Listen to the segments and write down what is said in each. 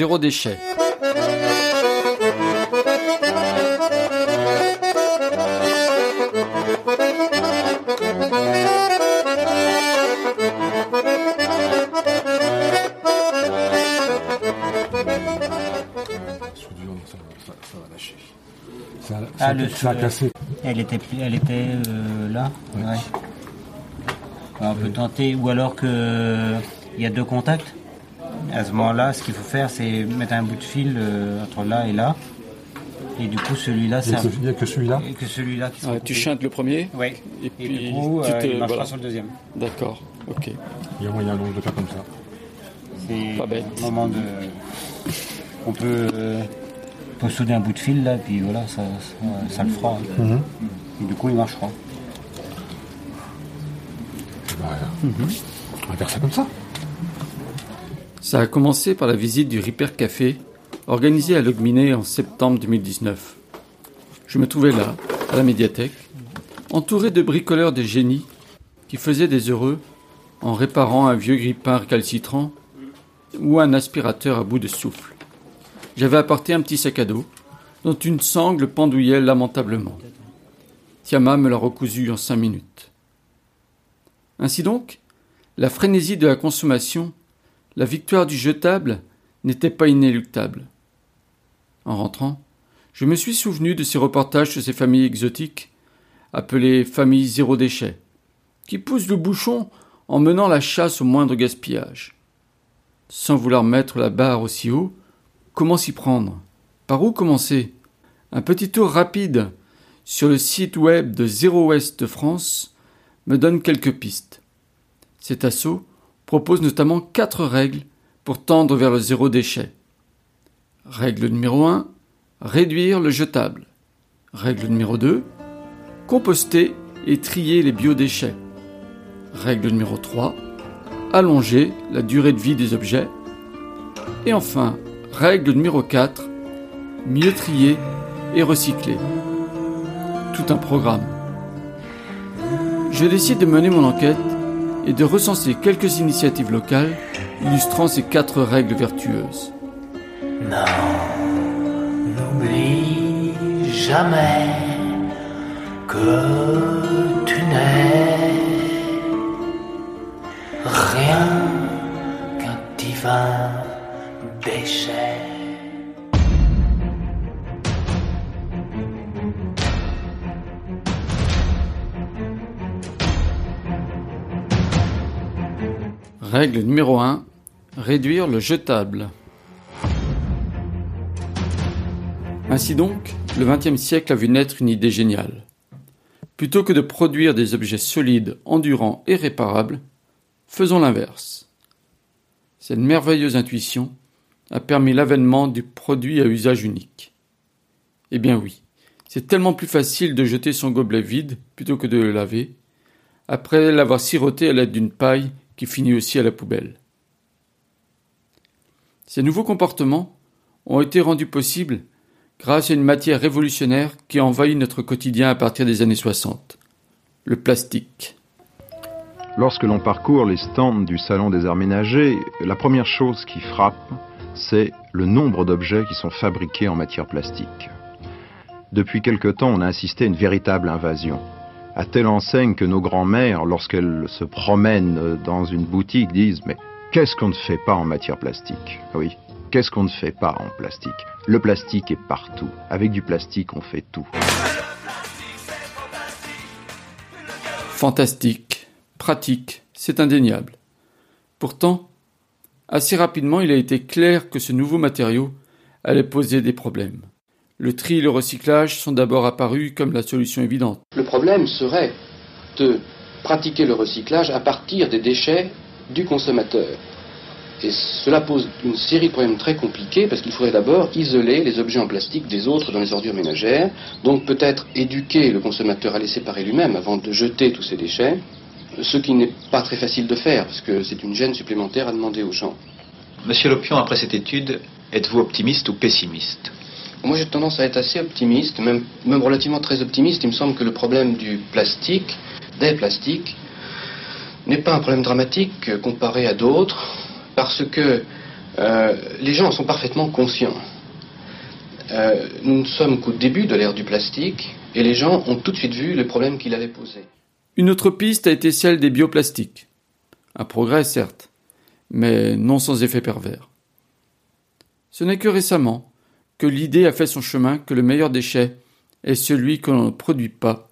zéro déchet. Ah, le Elle était, elle était euh, là? Ouais. on peut tenter, ou alors que il y a deux contacts? À ce moment-là, ce qu'il faut faire, c'est mettre un bout de fil euh, entre là et là. Et du coup, celui-là, ça. Il n'y a que celui-là? Que celui-là qui Tu chantes le premier Oui. Et puis, du coup, tu euh, te... sur le deuxième. D'accord, ok. Il y a moyen donc de faire comme ça. C'est pas bête. moment de. On peut peut souder un bout de fil là, puis voilà, ça, ça, le fera. Mhm. du coup, il marchera. Mhm. On va faire ça comme ça. Ça a commencé par la visite du Ripper Café, organisé à Logminé en septembre 2019. Je me trouvais là, à la médiathèque, entouré de bricoleurs de génie qui faisaient des heureux en réparant un vieux grippin récalcitrant ou un aspirateur à bout de souffle. J'avais apporté un petit sac à dos, dont une sangle pendouillait lamentablement. Tiama me l'a recousu en cinq minutes. Ainsi donc, la frénésie de la consommation, la victoire du jetable n'était pas inéluctable. En rentrant, je me suis souvenu de ces reportages sur ces familles exotiques, appelées familles zéro déchet, qui poussent le bouchon en menant la chasse au moindre gaspillage. Sans vouloir mettre la barre aussi haut, Comment s'y prendre? Par où commencer? Un petit tour rapide sur le site web de Zéro Ouest de France me donne quelques pistes. Cet assaut propose notamment quatre règles pour tendre vers le zéro déchet. Règle numéro 1 réduire le jetable. Règle numéro 2 composter et trier les biodéchets. Règle numéro 3 allonger la durée de vie des objets. Et enfin, Règle numéro 4. Mieux trier et recycler. Tout un programme. Je décide de mener mon enquête et de recenser quelques initiatives locales illustrant ces quatre règles vertueuses. N'oublie jamais que tu n'es rien qu'un divin Règle numéro 1. Réduire le jetable. Ainsi donc, le XXe siècle a vu naître une idée géniale. Plutôt que de produire des objets solides, endurants et réparables, faisons l'inverse. Cette merveilleuse intuition a permis l'avènement du produit à usage unique. Eh bien oui, c'est tellement plus facile de jeter son gobelet vide plutôt que de le laver, après l'avoir siroté à l'aide d'une paille qui finit aussi à la poubelle. Ces nouveaux comportements ont été rendus possibles grâce à une matière révolutionnaire qui a envahi notre quotidien à partir des années 60, le plastique. Lorsque l'on parcourt les stands du Salon des arts ménagers, la première chose qui frappe, c'est le nombre d'objets qui sont fabriqués en matière plastique. Depuis quelque temps, on a assisté à une véritable invasion. À telle enseigne que nos grands-mères, lorsqu'elles se promènent dans une boutique, disent Mais qu'est-ce qu'on ne fait pas en matière plastique? Oui, qu'est-ce qu'on ne fait pas en plastique? Le plastique est partout. Avec du plastique, on fait tout. Fantastique, pratique, c'est indéniable. Pourtant, assez rapidement il a été clair que ce nouveau matériau allait poser des problèmes. Le tri et le recyclage sont d'abord apparus comme la solution évidente. Le problème serait de pratiquer le recyclage à partir des déchets du consommateur. Et cela pose une série de problèmes très compliqués parce qu'il faudrait d'abord isoler les objets en plastique des autres dans les ordures ménagères, donc peut-être éduquer le consommateur à les séparer lui-même avant de jeter tous ces déchets, ce qui n'est pas très facile de faire parce que c'est une gêne supplémentaire à demander aux gens. Monsieur Lopion, après cette étude, êtes-vous optimiste ou pessimiste? Moi j'ai tendance à être assez optimiste, même, relativement très optimiste. Il me semble que le problème du plastique, des plastiques, n'est pas un problème dramatique comparé à d'autres parce que Euh, les gens en sont parfaitement conscients. Euh, nous ne sommes qu'au début de l'ère du plastique et les gens ont tout de suite vu les problèmes qu'il avait posés. Une autre piste a été celle des bioplastiques. Un progrès, certes, mais non sans effet pervers. Ce n'est que récemment que l'idée a fait son chemin que le meilleur déchet est celui que l'on ne produit pas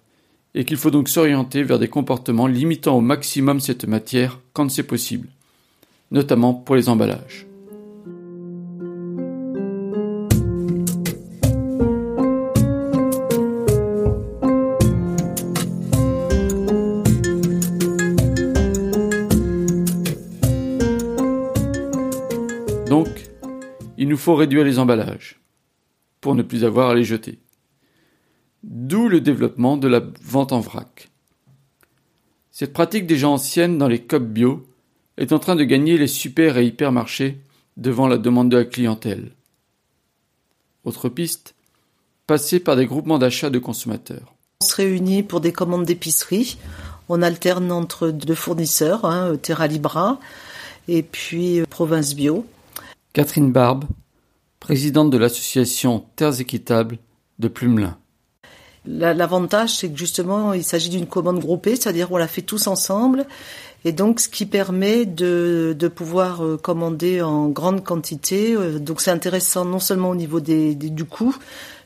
et qu'il faut donc s'orienter vers des comportements limitant au maximum cette matière quand c'est possible, notamment pour les emballages. Donc, il nous faut réduire les emballages pour ne plus avoir à les jeter. D'où le développement de la vente en vrac. Cette pratique déjà ancienne dans les COP bio est en train de gagner les super et hypermarchés devant la demande de la clientèle. Autre piste, passer par des groupements d'achat de consommateurs. On se réunit pour des commandes d'épicerie. On alterne entre deux fournisseurs, hein, Terra Libra et puis euh, Province Bio. Catherine Barbe, présidente de l'association Terres Équitables de Plumelin. L'avantage, c'est que justement, il s'agit d'une commande groupée, c'est-à-dire on la fait tous ensemble, et donc ce qui permet de, de pouvoir euh, commander en grande quantité. Euh, donc c'est intéressant non seulement au niveau des, du coût,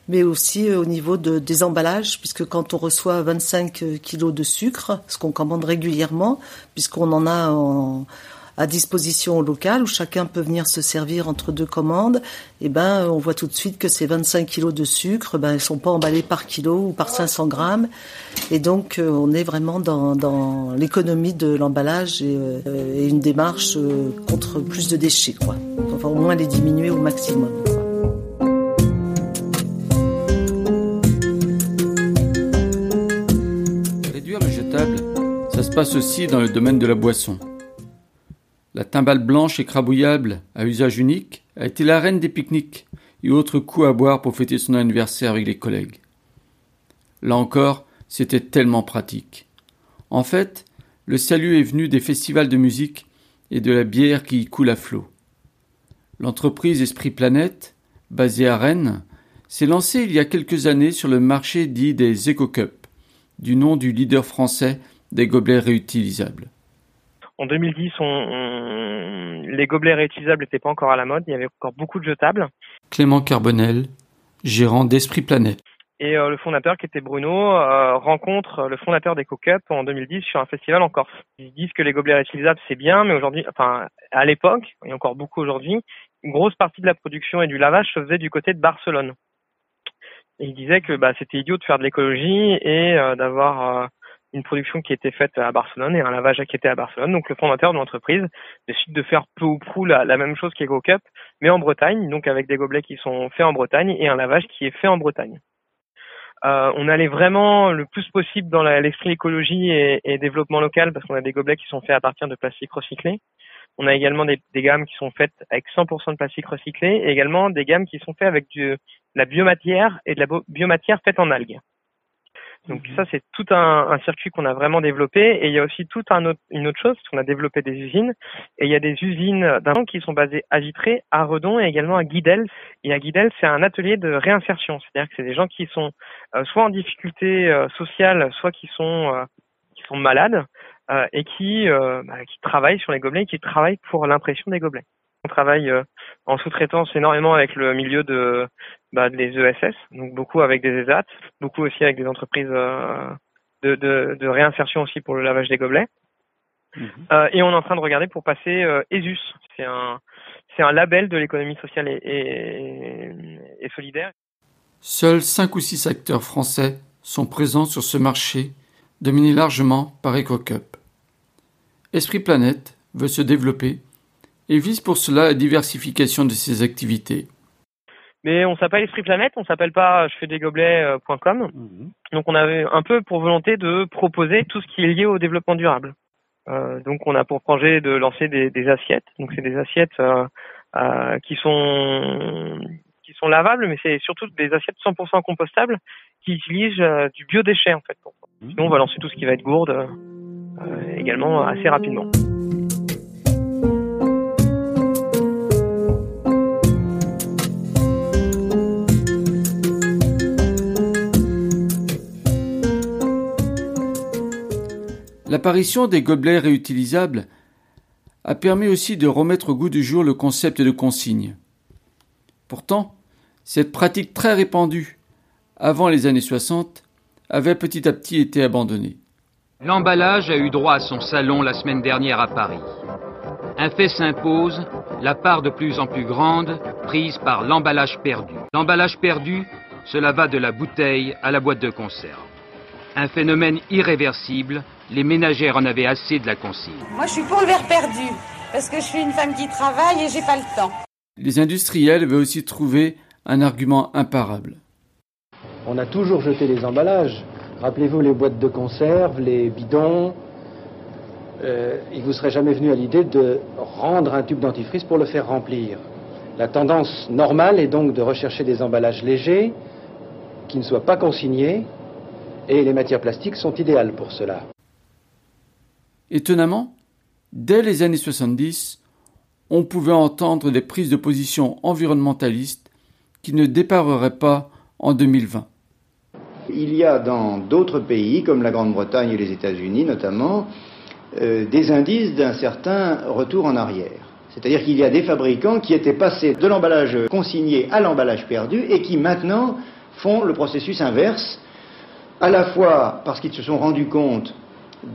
mais aussi euh, au niveau de, des emballages, puisque quand on reçoit 25 kilos de sucre, ce qu'on commande régulièrement, puisqu'on en a en, à disposition au local où chacun peut venir se servir entre deux commandes, et eh ben on voit tout de suite que ces 25 kilos de sucre, ben ils sont pas emballés par kilo ou par 500 grammes, et donc euh, on est vraiment dans, dans l'économie de l'emballage et, euh, et, une démarche euh, contre plus de déchets, quoi. Enfin au moins les diminuer au maximum. Réduire le jetable, ça se passe aussi dans le domaine de la boisson. La timbale blanche écrabouillable à usage unique a été la reine des pique-niques et autres coups à boire pour fêter son anniversaire avec les collègues. Là encore, c'était tellement pratique. En fait, le salut est venu des festivals de musique et de la bière qui y coule à flot. L'entreprise Esprit Planète, basée à Rennes, s'est lancée il y a quelques années sur le marché dit des Eco-Cups, du nom du leader français des gobelets réutilisables. En 2010, on, on, les gobelets réutilisables n'étaient pas encore à la mode. Il y avait encore beaucoup de jetables. Clément Carbonel, gérant d'Esprit Planète. Et euh, le fondateur, qui était Bruno, euh, rencontre le fondateur des Cup en 2010 sur un festival en Corse. Ils disent que les gobelets réutilisables, c'est bien, mais aujourd'hui, enfin, à l'époque, et encore beaucoup aujourd'hui, une grosse partie de la production et du lavage se faisait du côté de Barcelone. Et il disait que bah, c'était idiot de faire de l'écologie et euh, d'avoir une production qui était faite à Barcelone et un lavage qui à Barcelone. Donc le fondateur de l'entreprise décide de faire peu ou prou la, même chose qu'EcoCup, mais en Bretagne, donc avec des gobelets qui sont faits en Bretagne et un lavage qui est fait en Bretagne. Euh, on allait vraiment le plus possible dans l'esprit écologie et, développement local parce qu'on a des gobelets qui sont faits à partir de plastique recyclé. On a également des, des gammes qui sont faites avec 100% de plastique recyclé et également des gammes qui sont faites avec du, de la biomatière et de la biomatière faite en algues. Donc ça, c'est tout un, un circuit qu'on a vraiment développé. Et il y a aussi toute un autre, une autre chose, qu'on a développé des usines. Et il y a des usines d'un qui sont basées à Vitré, à Redon et également à Guidel. Et à Guidel, c'est un atelier de réinsertion. C'est-à-dire que c'est des gens qui sont euh, soit en difficulté euh, sociale, soit qui sont euh, qui sont malades et qui bah, qui travaillent sur les gobelets, et qui travaillent pour l'impression des gobelets. On travaille en sous-traitance énormément avec le milieu de bah, des ESS, donc beaucoup avec des ESAT, beaucoup aussi avec des entreprises euh, de, de, de, réinsertion aussi pour le lavage des gobelets. Mmh. Euh, et on est en train de regarder pour passer euh, ESUS. C'est un, c'est un label de l'économie sociale et, et, et, solidaire. Seuls cinq ou six acteurs français sont présents sur ce marché, dominé largement par EcoCup. Esprit Planète veut se développer et vise pour cela la diversification de ses activités. Mais on s'appelle Esprit Planète, on s'appelle pas je fais des gobelets.com. Mmh. Donc on avait un peu pour volonté de proposer tout ce qui est lié au développement durable. Euh, donc on a pour projet de lancer des, des assiettes. Donc c'est des assiettes euh, euh, qui sont qui sont lavables, mais c'est surtout des assiettes 100% compostables qui utilisent euh, du biodéchet en fait. Mmh. Sinon on va lancer tout ce qui va être gourde euh, également assez rapidement. L'apparition des gobelets réutilisables a permis aussi de remettre au goût du jour le concept de consigne. Pourtant, cette pratique très répandue avant les années 60 avait petit à petit été abandonnée. L'emballage a eu droit à son salon la semaine dernière à Paris. Un fait s'impose, la part de plus en plus grande prise par l'emballage perdu. L'emballage perdu, cela va de la bouteille à la boîte de conserve. Un phénomène irréversible, les ménagères en avaient assez de la consigne. Moi, je suis pour le verre perdu, parce que je suis une femme qui travaille et j'ai pas le temps. Les industriels avaient aussi trouvé un argument imparable. On a toujours jeté les emballages. Rappelez-vous les boîtes de conserve, les bidons. Euh, il vous serait jamais venu à l'idée de rendre un tube dentifrice pour le faire remplir. La tendance normale est donc de rechercher des emballages légers, qui ne soient pas consignés, et les matières plastiques sont idéales pour cela. Étonnamment, dès les années 70, on pouvait entendre des prises de position environnementalistes qui ne dépareraient pas en 2020. Il y a dans d'autres pays, comme la Grande-Bretagne et les États-Unis notamment, euh, des indices d'un certain retour en arrière. C'est-à-dire qu'il y a des fabricants qui étaient passés de l'emballage consigné à l'emballage perdu et qui maintenant font le processus inverse, à la fois parce qu'ils se sont rendus compte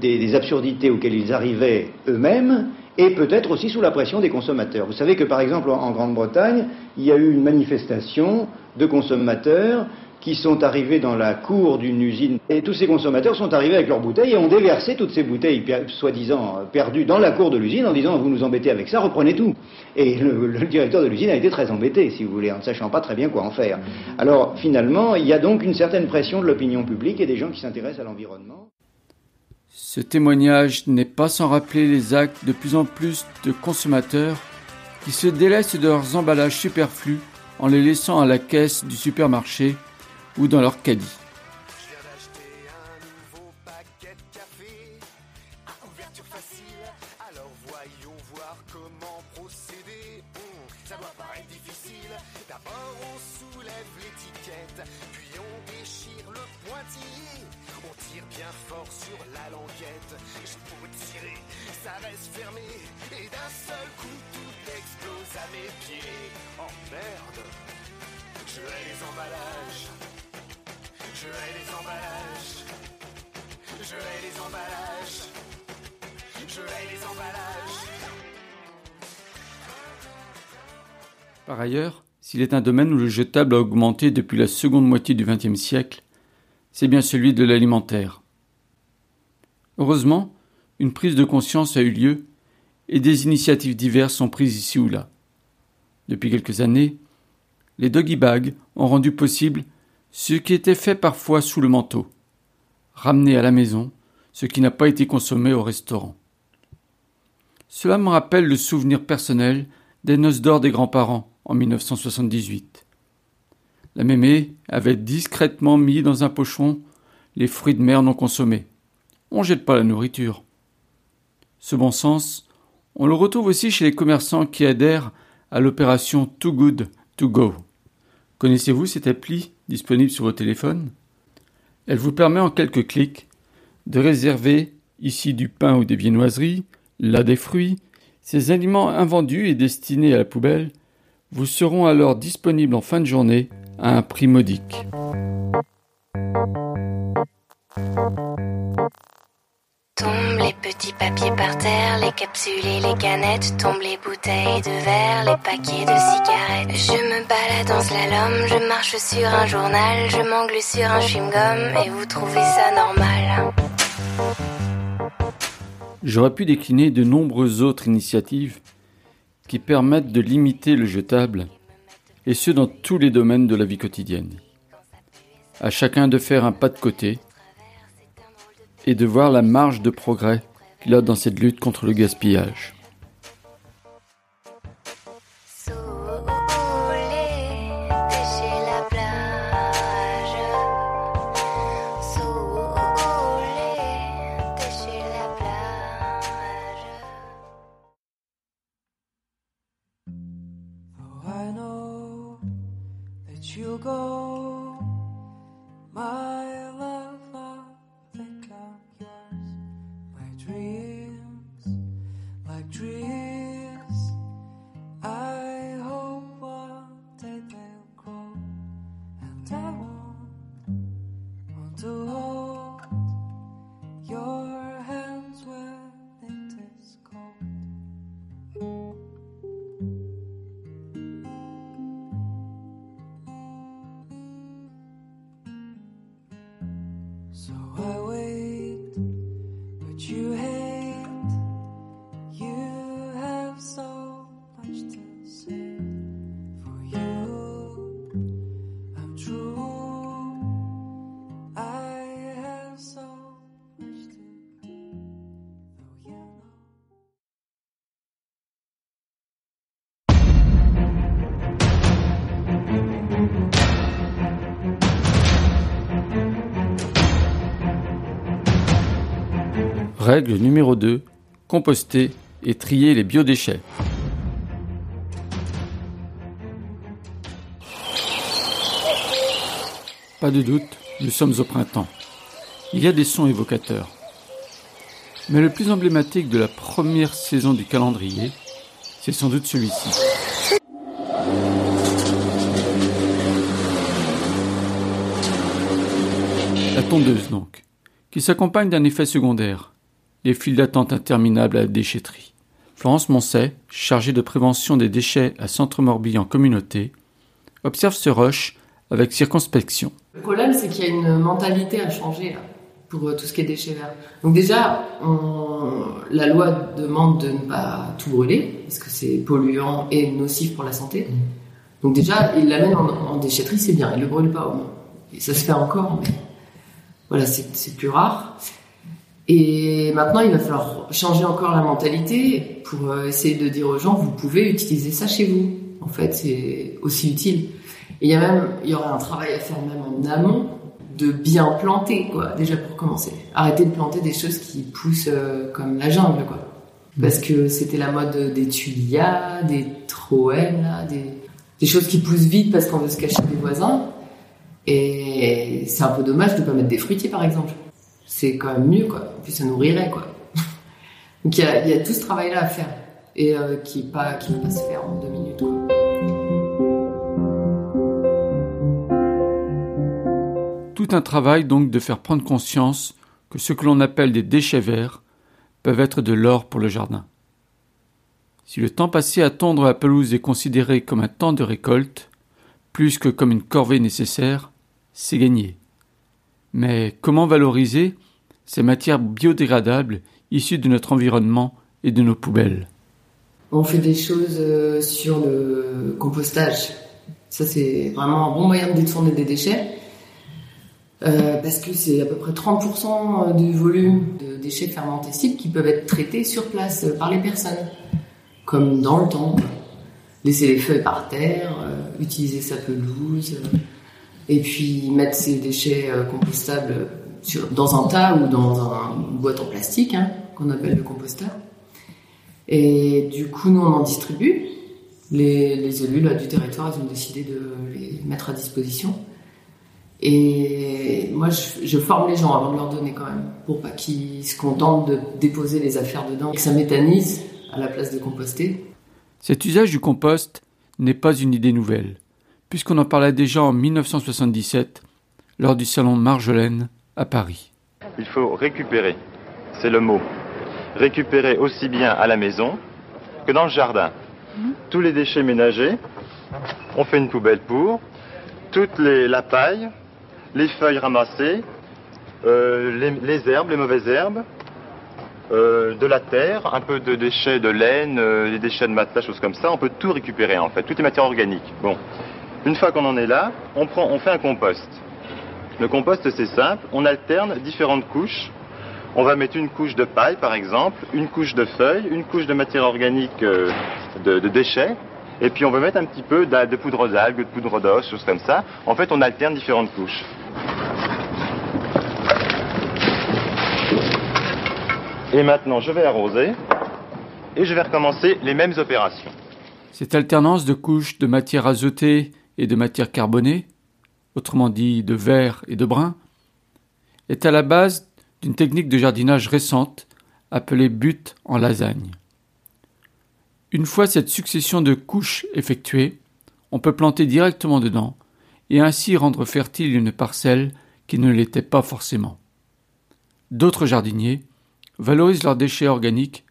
des, absurdités auxquelles ils arrivaient eux-mêmes, et peut-être aussi sous la pression des consommateurs. Vous savez que par exemple en Grande-Bretagne, il y a eu une manifestation de consommateurs qui sont arrivés dans la cour d'une usine. Et tous ces consommateurs sont arrivés avec leurs bouteilles et ont déversé toutes ces bouteilles soi-disant perdues dans la cour de l'usine en disant vous nous embêtez avec ça, reprenez tout. Et le, le directeur de l'usine a été très embêté, si vous voulez, en ne sachant pas très bien quoi en faire. Alors finalement, il y a donc une certaine pression de l'opinion publique et des gens qui s'intéressent à l'environnement. Ce témoignage n'est pas sans rappeler les actes de plus en plus de consommateurs qui se délaissent de leurs emballages superflus en les laissant à la caisse du supermarché ou dans leur caddie. Ailleurs, s'il est un domaine où le jetable a augmenté depuis la seconde moitié du XXe siècle, c'est bien celui de l'alimentaire. Heureusement, une prise de conscience a eu lieu et des initiatives diverses sont prises ici ou là. Depuis quelques années, les doggy bags ont rendu possible ce qui était fait parfois sous le manteau, ramener à la maison ce qui n'a pas été consommé au restaurant. Cela me rappelle le souvenir personnel des noces d'or des grands-parents en 1978. La mémé avait discrètement mis dans un pochon les fruits de mer non consommés. On jette pas la nourriture. Ce bon sens, on le retrouve aussi chez les commerçants qui adhèrent à l'opération Too Good To Go. Connaissez-vous cette appli disponible sur vos téléphones Elle vous permet en quelques clics de réserver ici du pain ou des viennoiseries, là des fruits, ces aliments invendus et destinés à la poubelle vous seront alors disponibles en fin de journée à un prix modique. Tombent les petits papiers par terre, les capsules et les canettes, tombent les bouteilles de verre, les paquets de cigarettes. Je me balade en slalom, je marche sur un journal, je m'angle sur un chewing-gum et vous trouvez ça normal. J'aurais pu décliner de nombreuses autres initiatives qui permettent de limiter le jetable, et ce dans tous les domaines de la vie quotidienne. À chacun de faire un pas de côté et de voir la marge de progrès qu'il a dans cette lutte contre le gaspillage. you go, my Règle numéro 2. Composter et trier les biodéchets. Pas de doute, nous sommes au printemps. Il y a des sons évocateurs. Mais le plus emblématique de la première saison du calendrier, c'est sans doute celui-ci. La tondeuse donc, qui s'accompagne d'un effet secondaire, les files d'attente interminables à la déchetterie. Florence Moncet, chargée de prévention des déchets à Centre-Morbihan Communauté, observe ce rush avec circonspection. Le problème, c'est qu'il y a une mentalité à changer là, pour euh, tout ce qui est déchets verts. Donc déjà, la loi demande de ne pas tout brûler, parce que c'est polluant et nocif pour la santé. Donc déjà, il l'amène en, en déchetterie, c'est bien, il le brûle pas au moins. Et ça se fait encore, mais voilà, c'est plus rare. Et maintenant, il va falloir changer encore la mentalité pour euh, essayer de dire aux gens, vous pouvez utiliser ça chez vous. En fait, c'est aussi utile. Et il y a même, il y aurait un travail à faire même en amont de bien planter, quoi, déjà pour commencer. Arrêter de planter des choses qui poussent euh, comme la jungle, quoi. Parce que c'était la mode des tuilias, des troènes, des, des choses qui poussent vite parce qu'on veut se cacher des voisins. Et c'est un peu dommage de pas mettre des fruitiers, par exemple. C'est quand même mieux, quoi. En plus, ça nourrirait, quoi. Donc il y a, tout ce travail-là à faire et euh, qui ne pas pas se faire en deux minutes. Tout un travail donc de faire prendre conscience que ce que l'on appelle des déchets verts peuvent être de l'or pour le jardin. Si le temps passé à tondre la pelouse est considéré comme un temps de récolte, plus que comme une corvée nécessaire, c'est gagné. Mais comment valoriser ces matières biodégradables issues de notre environnement et de nos poubelles? On fait des choses euh, sur le compostage. Ça, c'est vraiment un bon moyen de détourner des déchets. Euh, parce que c'est à peu près 30% du volume de déchets fermentescibles qui peuvent être traités sur place euh, par les personnes. Comme dans le temps. Laisser les feuilles par terre, utiliser sa pelouse, et puis mettre ces déchets euh, compostables sur, dans un tas ou dans un- une boîte en plastique, hein, qu'on appelle le composteur. Et du coup, nous, on en distribue. Les, les élus là, du territoire, ils ont décidé de les mettre à disposition. Et moi, je, je forme les gens avant de leur donner quand même, pour pas qu'ils se contentent de déposer les affaires dedans et que ça méthanise à la place de composter. Cet usage du compost n'est pas une idée nouvelle, puisqu'on en parlait déjà en 1977 lors du salon Marjolaine à Paris. Il faut récupérer, c'est le mot. Récupérer aussi bien à la maison que dans le jardin. Tous les déchets ménagers, on fait une poubelle pour. Toute les, la paille, les feuilles ramassées, euh, les, les herbes, les mauvaises herbes, euh, de la terre, un peu de déchets de laine, euh, les déchets de matelas, choses comme ça, on peut tout récupérer en fait, toutes les matières organiques. Bon, une fois qu'on en est là, on, fait un compost. Le compost, c'est simple, on alterne différentes couches. On va mettre une couche de paille, par exemple, une couche de feuilles, une couche de matière organique euh, de, de déchets, et puis on va mettre un petit peu d'a- de poudre d'algues, de poudre d'os, choses comme ça. En fait, on alterne différentes couches. Et maintenant, je vais arroser, et je vais recommencer les mêmes opérations. Cette alternance de couches de matière azotée et de matière carbonée, autrement dit de verre et de brun, est à la base d'une technique de jardinage récente appelée butte en lasagne. Une fois cette succession de couches effectuée, on peut planter directement dedans et ainsi rendre fertile une parcelle qui ne l'était pas forcément. D'autres jardiniers valorisent leurs déchets organiques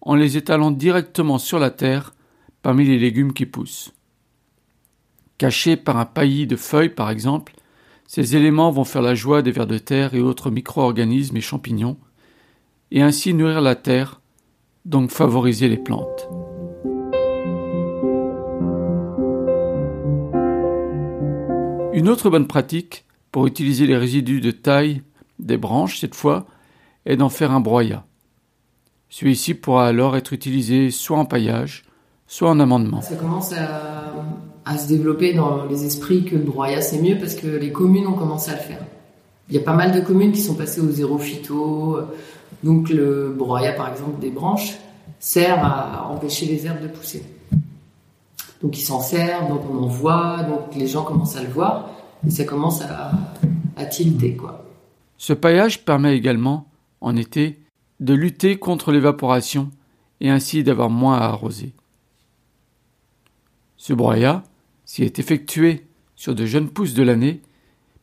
en les étalant directement sur la terre parmi les légumes qui poussent. Cachés par un paillis de feuilles, par exemple, Ces éléments vont faire la joie des vers de terre et autres micro-organismes et champignons, et ainsi nourrir la terre, donc favoriser les plantes. Une autre bonne pratique pour utiliser les résidus de taille des branches cette fois est d'en faire un broyat. Celui-ci pourra alors être utilisé soit en paillage, soit en amendement. À se développer dans les esprits que le broyat c'est mieux parce que les communes ont commencé à le faire. Il y a pas mal de communes qui sont passées au zéro phyto, donc le broyat par exemple des branches sert à empêcher les herbes de pousser. Donc ils s'en servent, donc on en voit, donc les gens commencent à le voir et ça commence à, à tilter quoi. Ce paillage permet également, en été, de lutter contre l'évaporation et ainsi d'avoir moins à arroser. Ce broyat, s'il est effectué sur de jeunes pousses de l'année,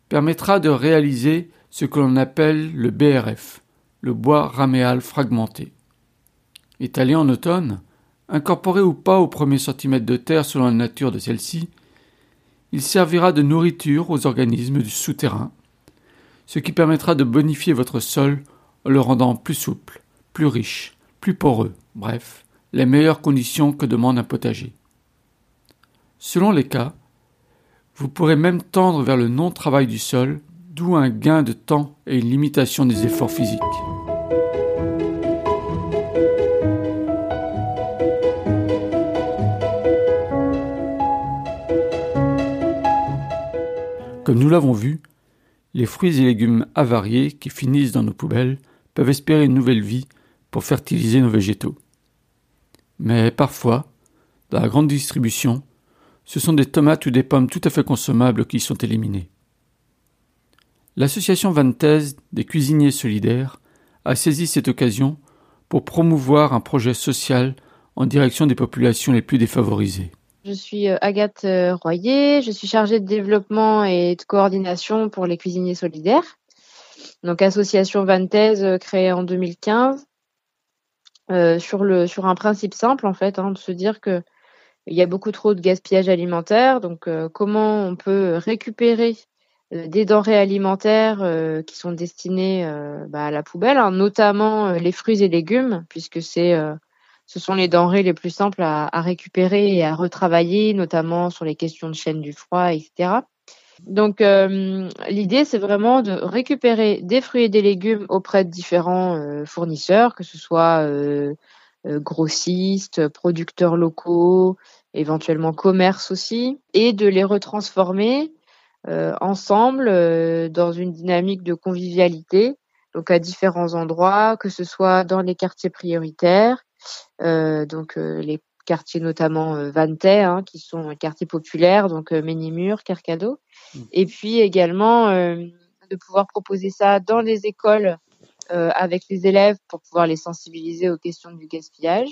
permettra de réaliser ce que l'on appelle le BRF, le bois raméal fragmenté. Étalé en automne, incorporé ou pas au premier centimètre de terre selon la nature de celle-ci, il servira de nourriture aux organismes du souterrain, ce qui permettra de bonifier votre sol en le rendant plus souple, plus riche, plus poreux, bref, les meilleures conditions que demande un potager. Selon les cas, vous pourrez même tendre vers le non-travail du sol, d'où un gain de temps et une limitation des efforts physiques. Comme nous l'avons vu, les fruits et légumes avariés qui finissent dans nos poubelles peuvent espérer une nouvelle vie pour fertiliser nos végétaux. Mais parfois, dans la grande distribution, ce sont des tomates ou des pommes tout à fait consommables qui sont éliminées. L'association Vanthèse des cuisiniers solidaires a saisi cette occasion pour promouvoir un projet social en direction des populations les plus défavorisées. Je suis euh, Agathe euh, Royer, je suis chargée de développement et de coordination pour les cuisiniers solidaires. Donc association Vanthèse euh, créée en 2015 euh, sur le sur un principe simple en fait, hein, de se dire que il y a beaucoup trop de gaspillage alimentaire. Donc euh, comment on peut récupérer euh, des denrées alimentaires euh, qui sont destinées bah, à la poubelle, hein, notamment les fruits et légumes, puisque c'est ce sont les denrées les plus simples à, récupérer et à retravailler, notamment sur les questions de chaîne du froid, etc. Donc l'idée c'est vraiment de récupérer des fruits et des légumes auprès de différents fournisseurs, que ce soit grossistes, producteurs locaux, éventuellement commerce aussi, et de les retransformer euh, ensemble euh, dans une dynamique de convivialité, donc à différents endroits, que ce soit dans les quartiers prioritaires, euh, donc euh, les quartiers notamment euh, Vantais, hein, qui sont un quartier populaire, donc euh, Ménimur, Carcado, et puis également euh, de pouvoir proposer ça dans les écoles euh, avec les élèves pour pouvoir les sensibiliser aux questions du gaspillage.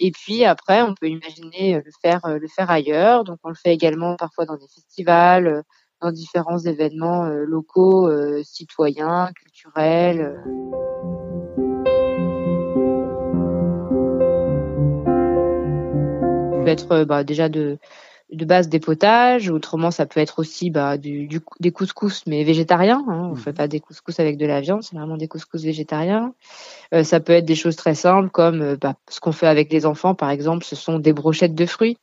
Et puis après, on peut imaginer euh, le faire, euh, le faire ailleurs. Donc on le fait également parfois dans des festivals, euh, dans différents événements euh, locaux, euh, citoyens, culturels. euh. Ça peut être euh, bah, déjà de, de base des potages, autrement ça peut être aussi bah, du, du- des couscous mais végétariens. Hein. On fait pas des couscous avec de la viande, c'est vraiment des couscous végétariens. Euh, ça peut être des choses très simples comme euh, bah, ce qu'on fait avec les enfants par exemple, ce sont des brochettes de fruits.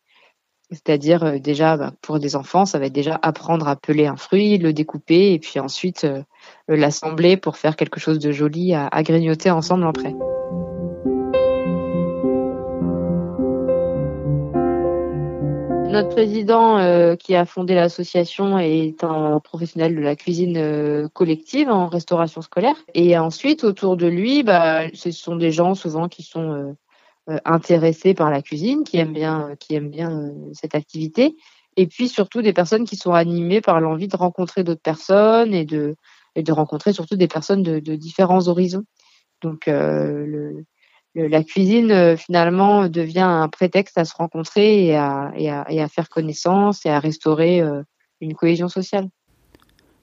C'est-à-dire euh, déjà bah, pour des enfants, ça va être déjà apprendre à peler un fruit, le découper et puis ensuite euh, l'assembler pour faire quelque chose de joli à, à grignoter ensemble après. Notre président euh, qui a fondé l'association est un professionnel de la cuisine euh, collective en restauration scolaire. Et ensuite, autour de lui, bah, ce sont des gens souvent qui sont euh, intéressés par la cuisine, qui aiment bien, cette activité. Et puis surtout des personnes qui sont animées par l'envie de rencontrer d'autres personnes et de, rencontrer surtout des personnes de, de différents horizons. Donc le- la cuisine euh, finalement devient un prétexte à se rencontrer et à, faire connaissance et à restaurer euh, une cohésion sociale.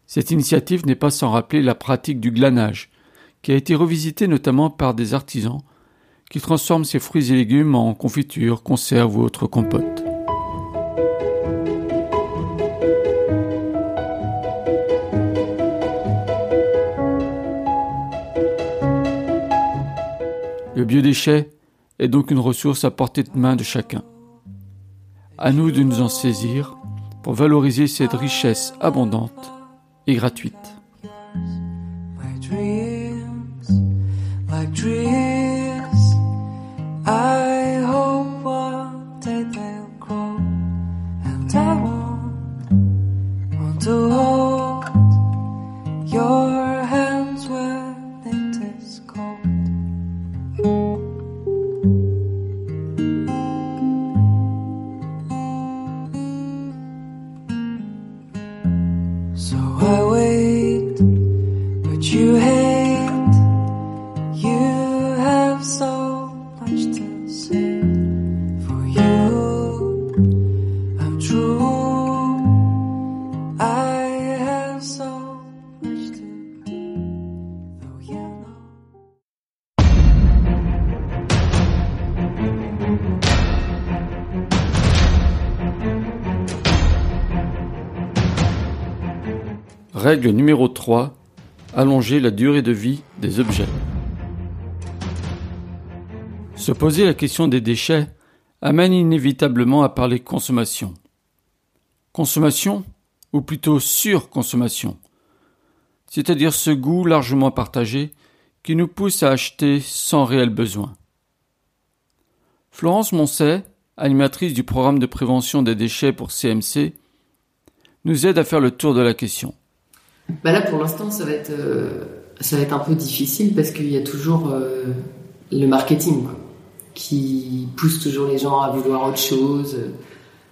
Cette initiative n'est pas sans rappeler la pratique du glanage, qui a été revisitée notamment par des artisans qui transforment ces fruits et légumes en confiture, conserve ou autres compotes. Le biodéchet est donc une ressource à portée de main de chacun. À nous de nous en saisir pour valoriser cette richesse abondante et gratuite. Numéro 3. Allonger la durée de vie des objets. Se poser la question des déchets amène inévitablement à parler consommation. Consommation ou plutôt surconsommation, c'est-à-dire ce goût largement partagé qui nous pousse à acheter sans réel besoin. Florence Moncet, animatrice du programme de prévention des déchets pour CMC, nous aide à faire le tour de la question. Bah là, pour l'instant, ça va être, euh, ça va être un peu difficile parce qu'il y a toujours euh, le marketing quoi, qui pousse toujours les gens à vouloir autre chose, euh,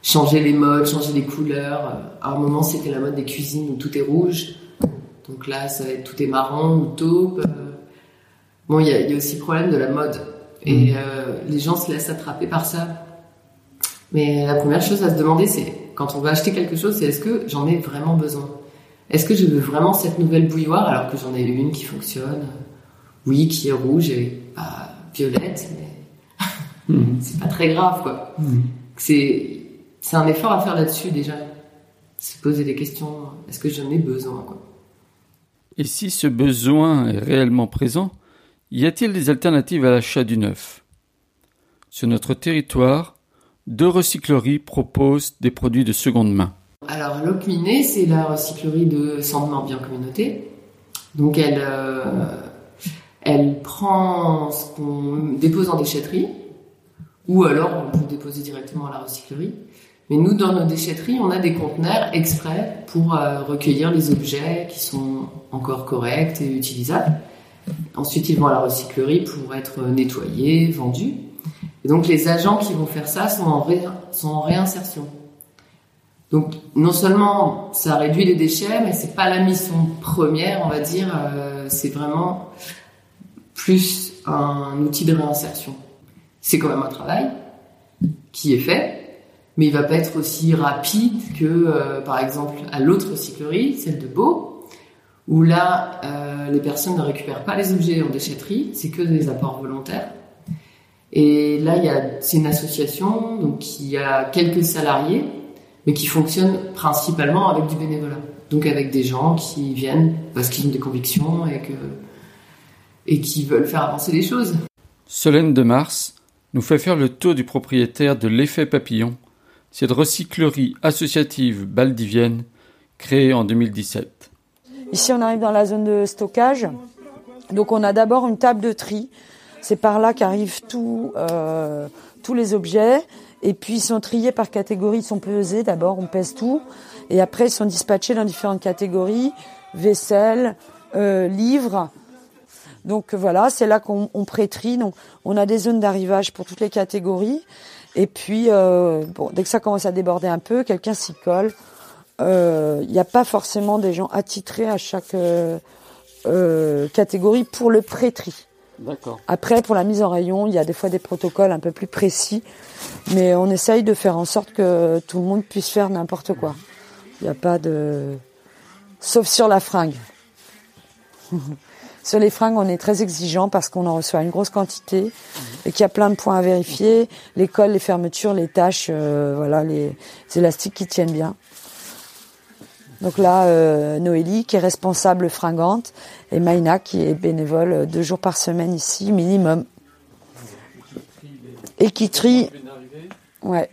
changer les modes, changer les couleurs. À un moment, c'était la mode des cuisines où tout est rouge. Donc là, ça va être tout est marron ou taupe. Bon, il y y a aussi le problème de la mode. Et euh, les gens se laissent attraper par ça. Mais la première chose à se demander, c'est quand on va acheter quelque chose, c'est est-ce que j'en ai vraiment besoin? Est-ce que je veux vraiment cette nouvelle bouilloire alors que j'en ai une qui fonctionne? Oui, qui est rouge et pas violette, mais c'est pas très grave, quoi. C'est c'est un effort à faire là-dessus déjà. Se poser des questions. Est-ce que j'en ai besoin, quoi? Et si ce besoin est réellement présent, y a-t-il des alternatives à l'achat du neuf? Sur notre territoire, deux recycleries proposent des produits de seconde main. Alors, l'Ocminé, c'est la recyclerie de Sandement Bien Communauté. Donc, elle, euh, elle prend ce qu'on dépose en déchetterie, ou alors on peut déposer directement à la recyclerie. Mais nous, dans nos déchetteries, on a des conteneurs exprès pour euh, recueillir les objets qui sont encore corrects et utilisables. Ensuite, ils vont à la recyclerie pour être nettoyés, vendus. Et donc, les agents qui vont faire ça sont en, ré- sont en réinsertion. Donc, non seulement ça réduit les déchets, mais c'est pas la mission première, on va dire. euh, c'est vraiment plus un outil de réinsertion. C'est quand même un travail qui est fait, mais il va pas être aussi rapide que, euh, par exemple, à l'autre recyclerie, celle de Beau, où là, euh, les personnes ne récupèrent pas les objets en déchetterie, c'est que des apports volontaires. Et là, il y a, c'est une association donc qui a quelques salariés, mais qui fonctionne principalement avec du bénévolat. Donc avec des gens qui viennent parce qu'ils ont des convictions et que et qui veulent faire avancer les choses. Solène de Mars nous fait faire le tour du propriétaire de l'effet papillon, cette recyclerie associative baldivienne créée en 2017. Ici, on arrive dans la zone de stockage. Donc, on a d'abord une table de tri. C'est par là qu'arrivent tous, euh, tous les objets. Et puis, ils sont triés par catégorie. Ils sont pesés. D'abord, on pèse tout. Et après, ils sont dispatchés dans différentes catégories. Vaisselle, euh, livres. Donc, voilà, c'est là qu'on on pré-trie. Donc, on a des zones d'arrivage pour toutes les catégories. Et puis, euh, bon, dès que ça commence à déborder un peu, quelqu'un s'y colle. Il n'y a pas forcément des gens attitrés à chaque euh, euh, catégorie pour le pré-tri. Après, pour la mise en rayon, il y a des fois des protocoles un peu plus précis, mais on essaye de faire en sorte que tout le monde puisse faire n'importe quoi. Il n'y a pas de... Sauf sur la fringue. sur les fringues, on est très exigeant parce qu'on en reçoit une grosse quantité et qu'il y a plein de points à vérifier. Les cols, les fermetures, les tâches, euh, voilà, les élastiques qui tiennent bien. Donc là, euh, Noélie qui est responsable fringante et Maïna qui est bénévole euh, deux jours par semaine ici minimum. et qui trie. Ouais.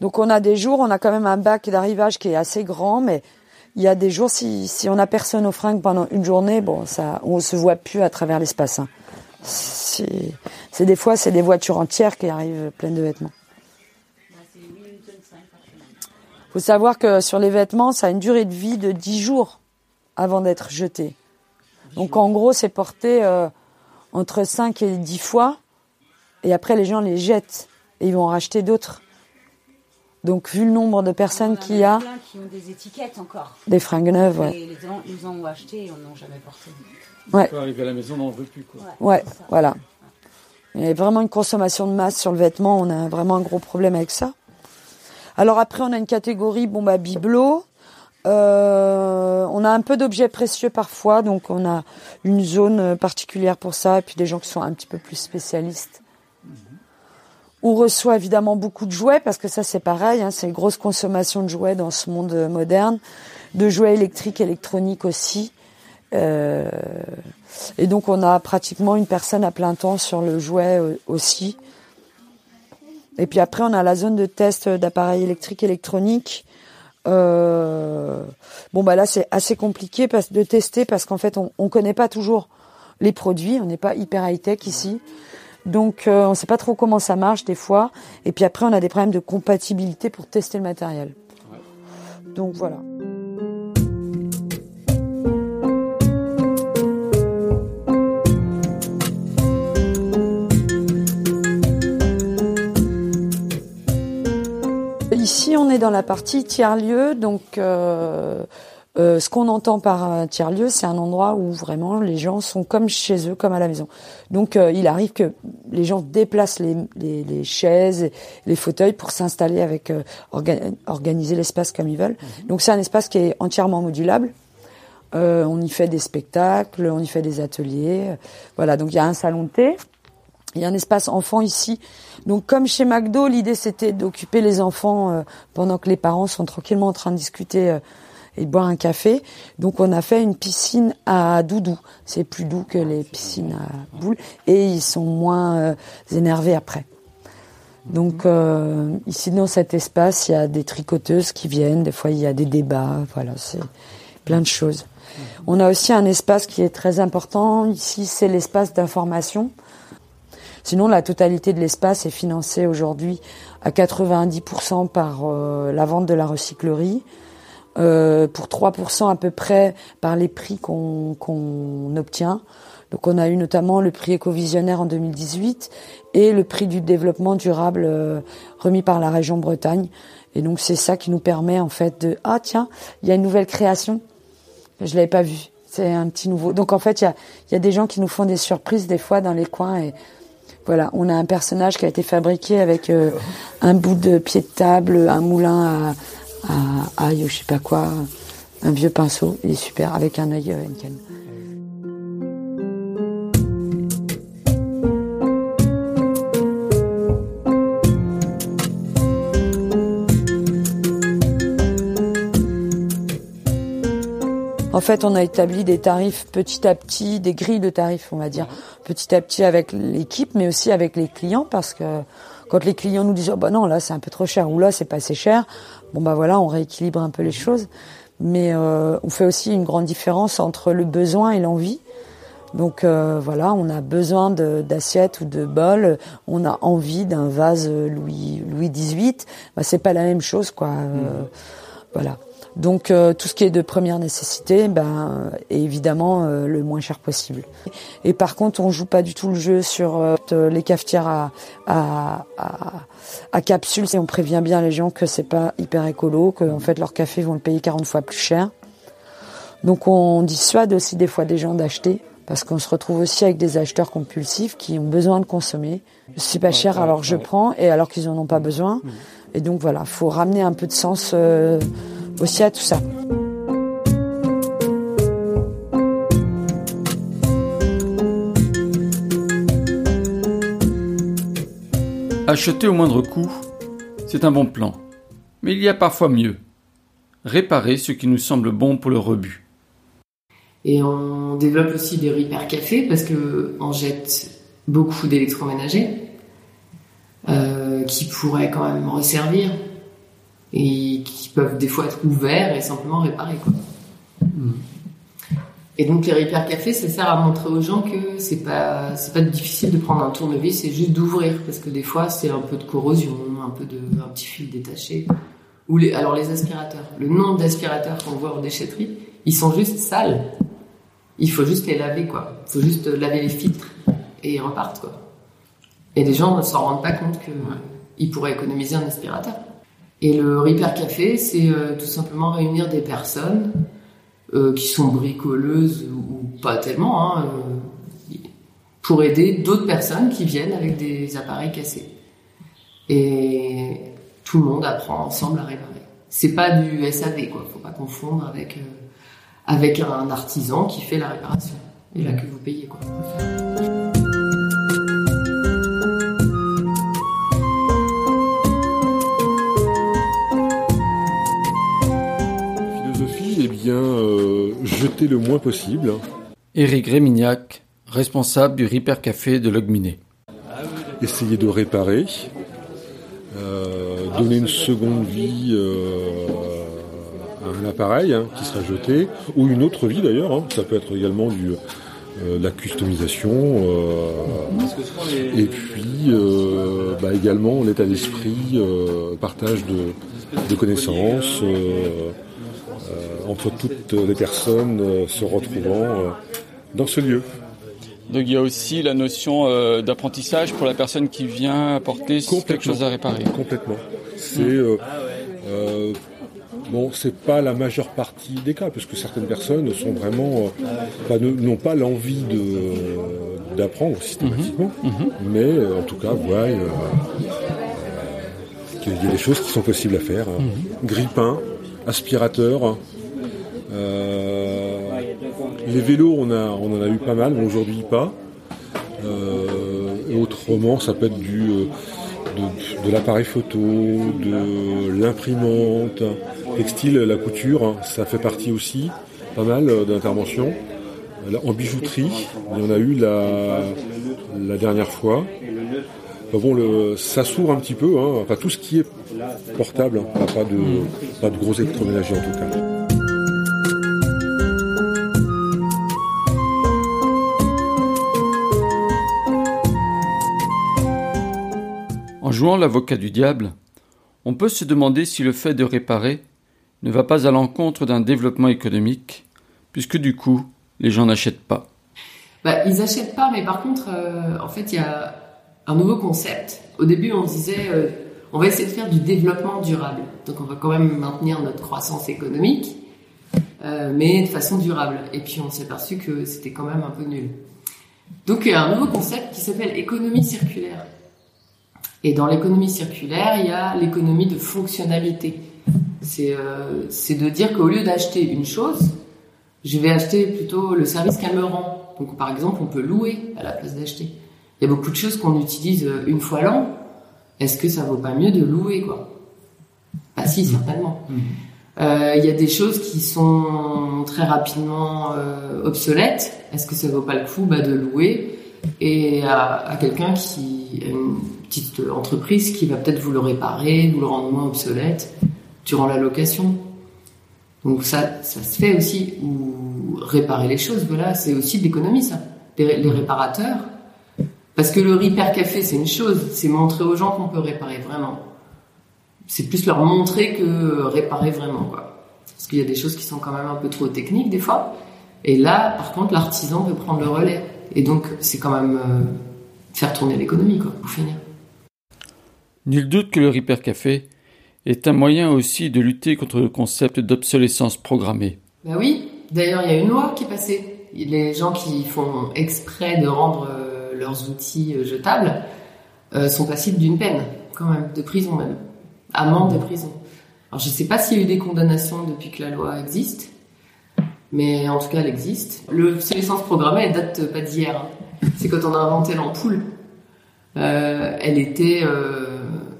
Donc on a des jours, on a quand même un bac d'arrivage qui est assez grand, mais il y a des jours, si, si on a personne au fringues pendant une journée, bon, ça, on se voit plus à travers l'espace. hein. C'est c'est des fois, c'est des voitures entières qui arrivent pleines de vêtements. Faut savoir que sur les vêtements, ça a une durée de vie de 10 jours avant d'être jeté. Donc en gros, c'est porté euh, entre 5 et 10 fois, et après les gens les jettent, et ils vont en racheter d'autres. Donc vu le nombre de personnes qu'il y a, plein qui ont des étiquettes encore. Des fringues neuves, ouais. Et les gens, ils en ont acheté et on n'en jamais porté. Ouais. On peut arriver à la maison, on n'en veut plus. Quoi. Ouais, voilà. Il y a vraiment une consommation de masse sur le vêtement. On a vraiment un gros problème avec ça. Alors après, on a une catégorie, bon bah bibelots. Euh, on a un peu d'objets précieux parfois, donc on a une zone particulière pour ça, et puis des gens qui sont un petit peu plus spécialistes. On reçoit évidemment beaucoup de jouets, parce que ça c'est pareil, hein, c'est une grosse consommation de jouets dans ce monde moderne, de jouets électriques, électroniques aussi. Euh, et donc on a pratiquement une personne à plein temps sur le jouet euh, aussi. Et puis après on a la zone de test d'appareils électriques électroniques. Euh, bon bah là c'est assez compliqué de tester parce qu'en fait on, on connaît pas toujours les produits, on n'est pas hyper high tech ici. Donc euh, on sait pas trop comment ça marche des fois. Et puis après on a des problèmes de compatibilité pour tester le matériel. Donc voilà. Ici, on est dans la partie tiers-lieu. Donc, euh, euh, ce qu'on entend par un tiers-lieu, c'est un endroit où vraiment les gens sont comme chez eux, comme à la maison. Donc, euh, il arrive que les gens déplacent les, les, les chaises, et les fauteuils pour s'installer avec, euh, orga- organiser l'espace comme ils veulent. Donc, c'est un espace qui est entièrement modulable. Euh, on y fait des spectacles, on y fait des ateliers. Voilà, donc il y a un salon de thé. Il y a un espace enfant ici. Donc comme chez McDo, l'idée c'était d'occuper les enfants euh, pendant que les parents sont tranquillement en train de discuter euh, et de boire un café. Donc on a fait une piscine à doudou. C'est plus doux que les piscines à boules et ils sont moins euh, énervés après. Donc euh, ici dans cet espace, il y a des tricoteuses qui viennent, des fois il y a des débats, voilà, c'est plein de choses. On a aussi un espace qui est très important ici, c'est l'espace d'information. Sinon, la totalité de l'espace est financée aujourd'hui à 90% par euh, la vente de la recyclerie, euh, pour 3% à peu près par les prix qu'on obtient. Donc on a eu notamment le prix écovisionnaire en 2018 et le prix du développement durable euh, remis par la région Bretagne. Et donc c'est ça qui nous permet en fait de ah tiens il y a une nouvelle création je l'avais pas vu c'est un petit nouveau donc en fait il y a y a des gens qui nous font des surprises des fois dans les coins et voilà, on a un personnage qui a été fabriqué avec euh, un bout de pied de table, un moulin à, à ail, ou je sais pas quoi, un vieux pinceau, il est super, avec un œil euh, Henken. En fait, on a établi des tarifs petit à petit, des grilles de tarifs, on va dire, petit à petit avec l'équipe, mais aussi avec les clients, parce que quand les clients nous disent, oh bah non, là c'est un peu trop cher, ou là c'est pas assez cher, bon bah voilà, on rééquilibre un peu les choses. Mais euh, on fait aussi une grande différence entre le besoin et l'envie. Donc euh, voilà, on a besoin d'assiettes ou de bols, on a envie d'un vase Louis Louis XVIII, bah c'est pas la même chose quoi. Euh, Voilà. Donc euh, tout ce qui est de première nécessité, ben est évidemment euh, le moins cher possible. Et par contre, on joue pas du tout le jeu sur euh, les cafetières à, à, à, à capsules. Et on prévient bien les gens que c'est pas hyper écolo, que en fait leur café vont le payer 40 fois plus cher. Donc on dissuade aussi des fois des gens d'acheter parce qu'on se retrouve aussi avec des acheteurs compulsifs qui ont besoin de consommer. C'est pas cher alors je prends et alors qu'ils en ont pas besoin. Et donc voilà, faut ramener un peu de sens euh, aussi à tout ça. Acheter au moindre coût, c'est un bon plan. Mais il y a parfois mieux. Réparer ce qui nous semble bon pour le rebut. Et on développe aussi des repair cafés parce que on jette beaucoup d'électroménagers euh, qui pourraient quand même resservir et qui peuvent des fois être ouverts et simplement réparés. Quoi. Et donc les repair cafés, ça sert à montrer aux gens que c'est pas c'est pas difficile de prendre un tournevis, c'est juste d'ouvrir parce que des fois c'est un peu de corrosion, un peu de un petit fil détaché. Ou les alors les aspirateurs, le nombre d'aspirateurs qu'on voit en déchetterie, ils sont juste sales. Il faut juste les laver quoi. Il faut juste laver les filtres et ils repartent quoi. Et les gens ne s'en rendent pas compte que ils pourraient économiser un aspirateur. Et le repair café, c'est euh, tout simplement réunir des personnes euh, qui sont bricoleuses ou pas tellement, hein, euh, pour aider d'autres personnes qui viennent avec des appareils cassés. Et tout le monde apprend ensemble à réparer. C'est pas du SAV, quoi. Faut pas confondre avec, euh, avec un artisan qui fait la réparation. Et là que vous payez, quoi. Jeter le moins possible. Éric Rémignac, responsable du Repair Café de Logminé. Essayer de réparer, euh, donner une seconde vie euh, à un appareil hein, qui sera jeté, ou une autre vie d'ailleurs. hein. Ça peut être également du, euh, de la customisation, euh, et puis euh, bah, également l'état d'esprit, partage de, de connaissances entre toutes les personnes euh, se retrouvant euh, dans ce lieu. Donc il y a aussi la notion euh, d'apprentissage pour la personne qui vient apporter quelque chose à réparer. Complètement. C'est euh, euh, bon, c'est pas la majeure partie des cas, parce que certaines personnes sont vraiment n'ont pas l'envie de d'apprendre systématiquement, mais euh, en tout cas voient qu'il y a des choses qui sont possibles à faire. hein. Grippin, aspirateur. Euh, les vélos, on, en a eu pas mal, mais aujourd'hui pas. Euh, autrement, ça peut être euh, de, l'appareil photo, de l'imprimante, textile, la couture, hein, ça fait partie aussi, pas mal d'interventions. En bijouterie, il en a eu la, dernière fois. Bon, ça s'ouvre un petit peu, hein, tout ce qui est portable, hein, pas, de, pas de gros électroménagers en tout cas. Jouant l'avocat du diable, on peut se demander si le fait de réparer ne va pas à l'encontre d'un développement économique, puisque du coup, les gens n'achètent pas. Bah, ils achètent pas, mais par contre, euh, en fait, il y a un nouveau concept. Au début, on disait, euh, on va essayer de faire du développement durable. Donc, on va quand même maintenir notre croissance économique, euh, mais de façon durable. Et puis, on s'est aperçu que c'était quand même un peu nul. Donc, il y a un nouveau concept qui s'appelle économie circulaire. Et dans l'économie circulaire, il y a l'économie de fonctionnalité. C'est euh, de dire qu'au lieu d'acheter une chose, je vais acheter plutôt le service qu'elle me rend. Donc, par exemple, on peut louer à la place d'acheter. Il y a beaucoup de choses qu'on utilise euh, une fois l'an. Est-ce que ça vaut pas mieux de louer, quoi? Bah si, certainement. Euh, Il y a des choses qui sont très rapidement euh, obsolètes. Est-ce que ça vaut pas le coup bah, de louer et à, à quelqu'un qui a une petite entreprise qui va peut-être vous le réparer, vous le rendre moins obsolète durant la location. Donc ça, ça se fait aussi, ou réparer les choses, voilà, c'est aussi de l'économie ça. Les, réparateurs, parce que le repair café c'est une chose, c'est montrer aux gens qu'on peut réparer vraiment. C'est plus leur montrer que réparer vraiment quoi. Parce qu'il y a des choses qui sont quand même un peu trop techniques des fois. Et là, par contre, l'artisan peut prendre le relais. Et donc, c'est quand même euh, faire tourner l'économie quoi, pour finir. Nul doute que le Repair Café est un moyen aussi de lutter contre le concept d'obsolescence programmée. Bah oui, d'ailleurs il y a une loi qui est passée. Les gens qui font exprès de rendre euh, leurs outils euh, jetables euh, sont passibles d'une peine, quand même, de prison même. Amende de prison. Alors je sais pas s'il y a eu des condamnations depuis que la loi existe, mais en tout cas elle existe. L'obsolescence programmée, elle date pas d'hier. hein. C'est quand on a inventé l'ampoule. Elle était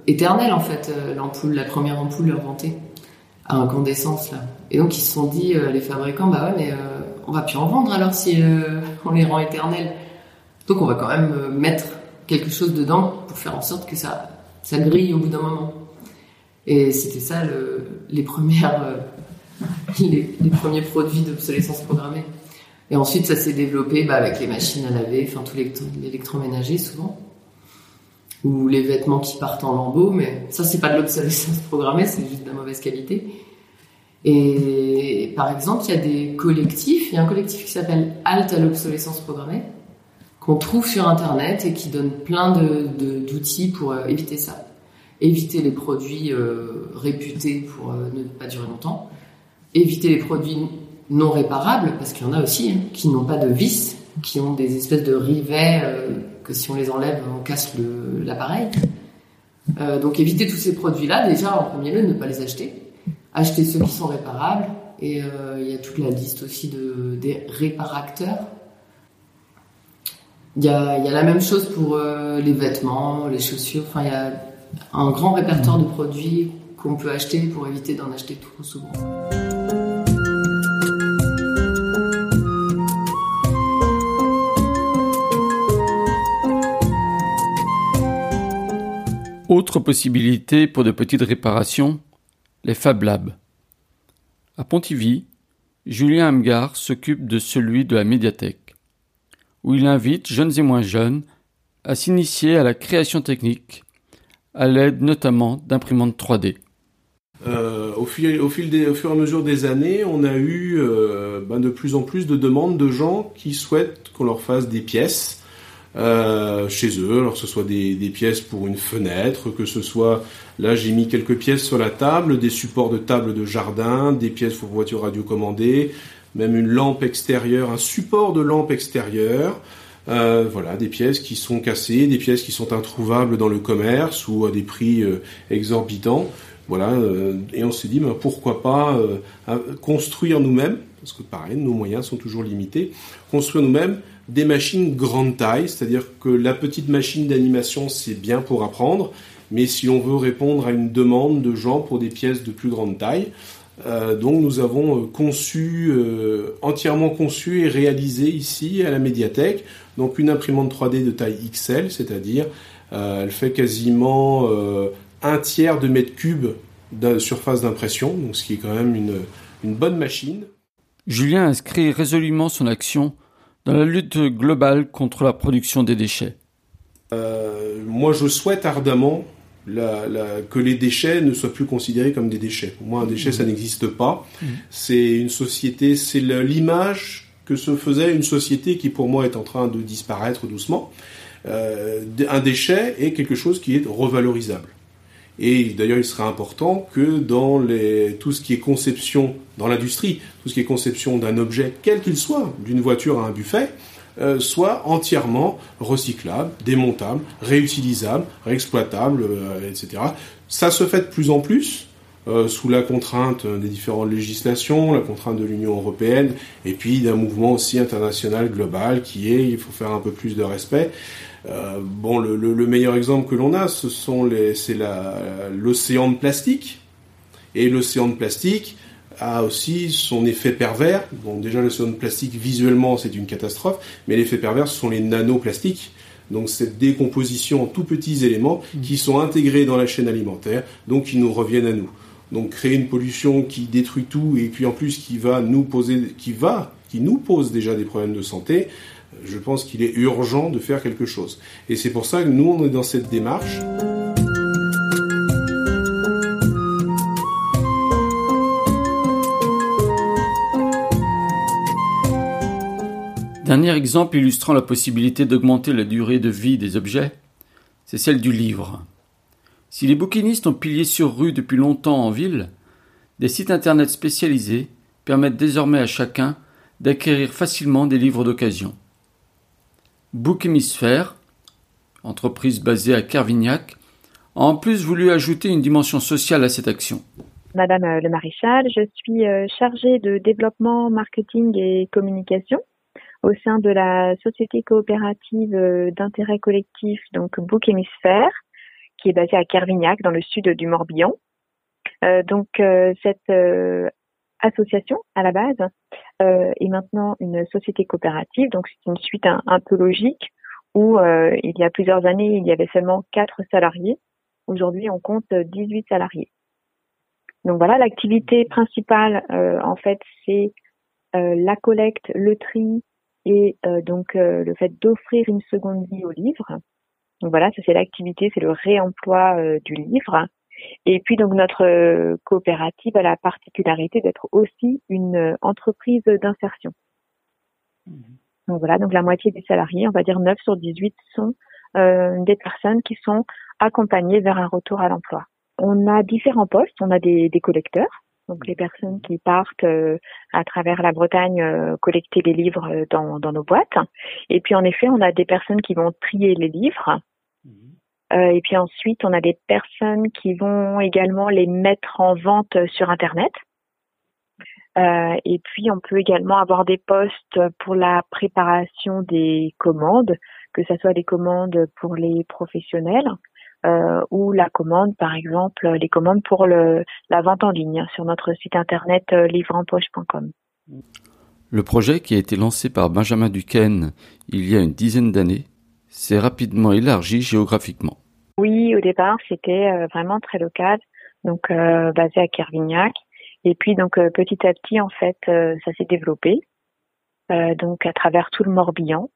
éternelle en fait, euh, l'ampoule, la première ampoule inventée à incandescence là. Et donc ils se sont dit, euh, les fabricants, bah ouais, mais euh, on va plus en vendre alors si on les rend éternels. Donc on va quand même mettre quelque chose dedans pour faire en sorte que ça, ça grille au bout d'un moment. Et c'était ça le, les premières, les, premiers produits d'obsolescence programmée. Et ensuite, ça s'est développé bah, avec les machines à laver, enfin tout l'électro- l'électroménager souvent, ou les vêtements qui partent en lambeaux. Mais ça, c'est pas de l'obsolescence programmée, c'est juste de la mauvaise qualité. Et par exemple, il y a des collectifs. Il y a un collectif qui s'appelle Halte à l'obsolescence programmée, qu'on trouve sur Internet et qui donne plein de- de- d'outils pour euh, éviter ça. Éviter les produits euh, réputés pour euh, ne pas durer longtemps. Éviter les produits non réparables, parce qu'il y en a aussi hein, qui n'ont pas de vis, qui ont des espèces de rivets euh, que si on les enlève, on casse l'appareil. Euh, donc éviter tous ces produits-là, déjà en premier lieu, ne pas les acheter. Acheter ceux qui sont réparables. Et euh, il y a toute la liste aussi de, des réparacteurs. Il y a, y a la même chose pour les vêtements, les chaussures. Enfin, il y a un grand répertoire de produits qu'on peut acheter pour éviter d'en acheter trop souvent. Autre possibilité pour de petites réparations, les Fab Labs. À Pontivy, Julien Amgar s'occupe de celui de la médiathèque, où il invite jeunes et moins jeunes à s'initier à la création technique, à l'aide notamment d'imprimantes 3D. Euh, au, fil, fur et à mesure des années, on a eu euh, ben, de plus en plus de demandes de gens qui souhaitent qu'on leur fasse des pièces euh, chez eux, alors que ce soit des, pièces pour une fenêtre, que ce soit, là j'ai mis quelques pièces sur la table, des supports de table de jardin, des pièces pour voitures radiocommandées, même une lampe extérieure, un support de lampe extérieure. Euh, voilà, des pièces qui sont cassées, des pièces qui sont introuvables dans le commerce ou à des prix euh, exorbitants. Voilà, et on s'est dit ben, pourquoi pas construire nous-mêmes, parce que pareil, nos moyens sont toujours limités, construire nous-mêmes des machines grande taille, c'est-à-dire que la petite machine d'animation c'est bien pour apprendre, mais si on veut répondre à une demande de gens pour des pièces de plus grande taille, euh, donc nous avons conçu, euh, entièrement conçu et réalisé ici à la médiathèque, donc une imprimante 3D de taille XL, c'est-à-dire euh, elle fait quasiment euh, un tiers de mètre cube de surface d'impression, donc ce qui est quand même une, une bonne machine. Julien inscrit résolument son action dans la lutte globale contre la production des déchets. Euh, moi, je souhaite ardemment la, la, que les déchets ne soient plus considérés comme des déchets. Pour moi, un déchet, ça n'existe pas. Mmh. C'est une société, c'est l'image que se faisait une société qui, pour moi, est en train de disparaître doucement. Euh, un déchet est quelque chose qui est revalorisable. Et d'ailleurs, il serait important que dans les, tout ce qui est conception dans l'industrie, tout ce qui est conception d'un objet, quel qu'il soit, d'une voiture à un buffet, euh, soit entièrement recyclable, démontable, réutilisable, réexploitable, euh, etc. Ça se fait de plus en plus euh, sous la contrainte des différentes législations, la contrainte de l'Union européenne, et puis d'un mouvement aussi international global qui est il faut faire un peu plus de respect. Euh, bon, le, le, le, meilleur exemple que l'on a, ce sont les, c'est l'océan de plastique. Et l'océan de plastique a aussi son effet pervers. Bon, déjà l'océan de plastique visuellement c'est une catastrophe, mais l'effet pervers ce sont les nanoplastiques. Donc cette décomposition en tout petits éléments qui sont intégrés dans la chaîne alimentaire, donc qui nous reviennent à nous. Donc créer une pollution qui détruit tout et puis en plus qui va nous poser, qui va, qui nous pose déjà des problèmes de santé, je pense qu'il est urgent de faire quelque chose. Et c'est pour ça que nous, on est dans cette démarche. Dernier exemple illustrant la possibilité d'augmenter la durée de vie des objets, c'est celle du livre. Si les bouquinistes ont pilié sur rue depuis longtemps en ville, des sites internet spécialisés permettent désormais à chacun d'acquérir facilement des livres d'occasion. Book Hémisphère, entreprise basée à Carvignac, a en plus voulu ajouter une dimension sociale à cette action. Madame le Maréchal, je suis chargée de développement, marketing et communication au sein de la société coopérative d'intérêt collectif, donc Book Hémisphère, qui est basée à Carvignac, dans le sud du Morbihan. Euh, donc euh, cette euh, association à la base euh, et maintenant une société coopérative. Donc c'est une suite un, peu logique où euh, il y a plusieurs années il y avait seulement quatre salariés. Aujourd'hui on compte 18 salariés. Donc voilà, l'activité principale euh, en fait c'est euh, la collecte, le tri et euh, donc euh, le fait d'offrir une seconde vie au livre. Donc voilà, ça c'est l'activité, c'est le réemploi euh, du livre. Et puis donc notre euh, coopérative a la particularité d'être aussi une euh, entreprise d'insertion. Donc voilà, donc la moitié des salariés, on va dire 9 sur 18 sont euh, des personnes qui sont accompagnées vers un retour à l'emploi. On a différents postes, on a des, des collecteurs, donc les personnes qui partent euh, à travers la Bretagne euh, collecter les livres euh, dans, dans nos boîtes. Et puis en effet, on a des personnes qui vont trier les livres. Euh, et puis ensuite, on a des personnes qui vont également les mettre en vente sur Internet. Euh, et puis, on peut également avoir des postes pour la préparation des commandes, que ce soit des commandes pour les professionnels euh, ou la commande, par exemple, les commandes pour le, la vente en ligne sur notre site internet livreempoche.com. Le projet qui a été lancé par Benjamin Duquesne il y a une dizaine d'années s'est rapidement élargi géographiquement. Oui, au départ, c'était euh, vraiment très local, donc euh, basé à Kervignac. Et puis, donc, euh, petit à petit, en fait, ça s'est développé, donc à travers tout le Morbihan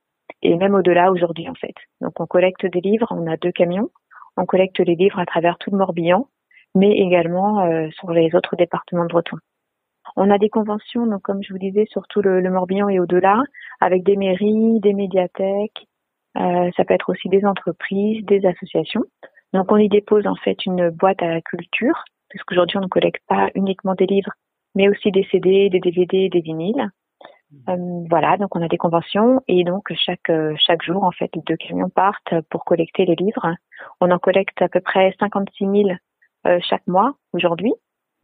et même au-delà aujourd'hui, en fait. Donc, on collecte des livres, on a deux camions, on collecte les livres à travers tout le Morbihan, mais également sur les autres départements bretons. On a des conventions, donc comme je vous disais, sur tout le, Morbihan et au-delà, avec des mairies, des médiathèques, ça peut être aussi des entreprises, des associations. Donc on y dépose en fait une boîte à la culture, parce qu'aujourd'hui on ne collecte pas uniquement des livres, mais aussi des CD, des DVD, des vinyles. Euh, voilà, donc on a des conventions et donc chaque euh, chaque jour en fait les deux camions partent pour collecter les livres. On en collecte à peu près 56 000 euh, chaque mois aujourd'hui.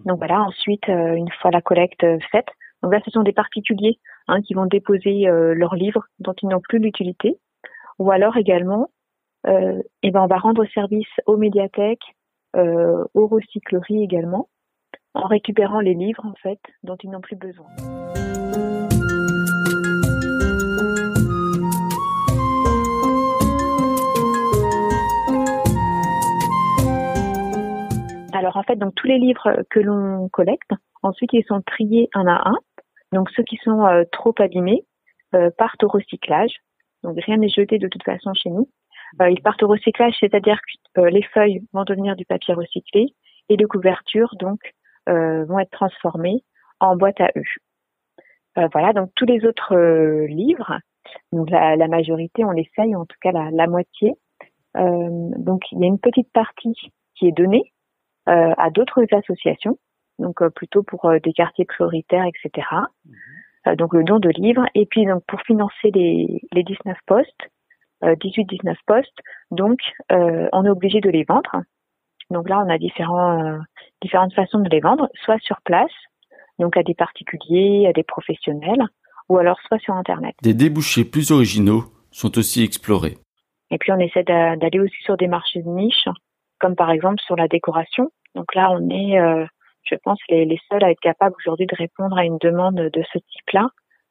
Donc voilà, ensuite euh, une fois la collecte euh, faite, donc là ce sont des particuliers hein, qui vont déposer euh, leurs livres dont ils n'ont plus l'utilité, ou alors également, euh, eh ben on va rendre service aux médiathèques, euh, aux recycleries également, en récupérant les livres en fait dont ils n'ont plus besoin. Alors en fait, donc tous les livres que l'on collecte, ensuite ils sont triés un à un. Donc ceux qui sont euh, trop abîmés euh, partent au recyclage. Donc rien n'est jeté de toute façon chez nous. Euh, ils partent au recyclage, c'est-à-dire que euh, les feuilles vont devenir du papier recyclé et les couvertures euh, vont être transformées en boîte à eux. Voilà, donc tous les autres livres, donc la, majorité, on essaye, en tout cas la, moitié. Donc il y a une petite partie qui est donnée à d'autres associations, donc plutôt pour des quartiers prioritaires, etc. donc le don de livres. Et puis donc pour financer les, les 19 postes, 18-19 postes, donc euh, on est obligé de les vendre. Donc là on a différents, euh, différentes façons de les vendre, soit sur place, donc à des particuliers, à des professionnels, ou alors soit sur Internet. Des débouchés plus originaux sont aussi explorés. Et puis on essaie d'a- d'aller aussi sur des marchés de niche, comme par exemple sur la décoration. Donc là, on est, euh, je pense, les, les seuls à être capables aujourd'hui de répondre à une demande de ce type-là.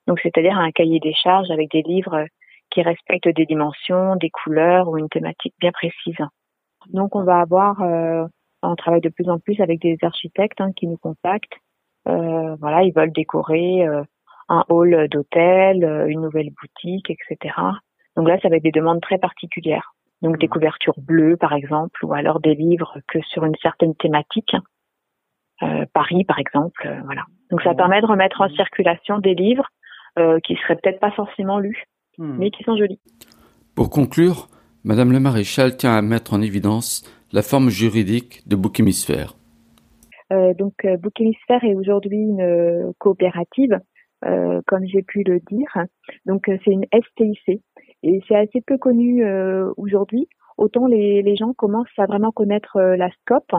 Donc c'est-à-dire un cahier des charges avec des livres qui respectent des dimensions, des couleurs ou une thématique bien précise. Donc on va avoir, euh, on travaille de plus en plus avec des architectes hein, qui nous contactent. Euh, voilà, ils veulent décorer euh, un hall d'hôtel, euh, une nouvelle boutique, etc. Donc là, ça va être des demandes très particulières. Donc des couvertures bleues, par exemple, ou alors des livres que sur une certaine thématique. Euh, Paris, par exemple, euh, voilà. Donc ça permet de remettre en circulation des livres euh, qui seraient peut-être pas forcément lus, mais qui sont jolis. Pour conclure, Madame le maréchal tient à mettre en évidence la forme juridique de Bouc Hémisphère. Euh, donc euh, Bouc Hémisphère est aujourd'hui une euh, coopérative, euh, comme j'ai pu le dire. Donc euh, c'est une STIC et c'est assez peu connu euh, aujourd'hui. Autant les, les gens commencent à vraiment connaître euh, la SCOP.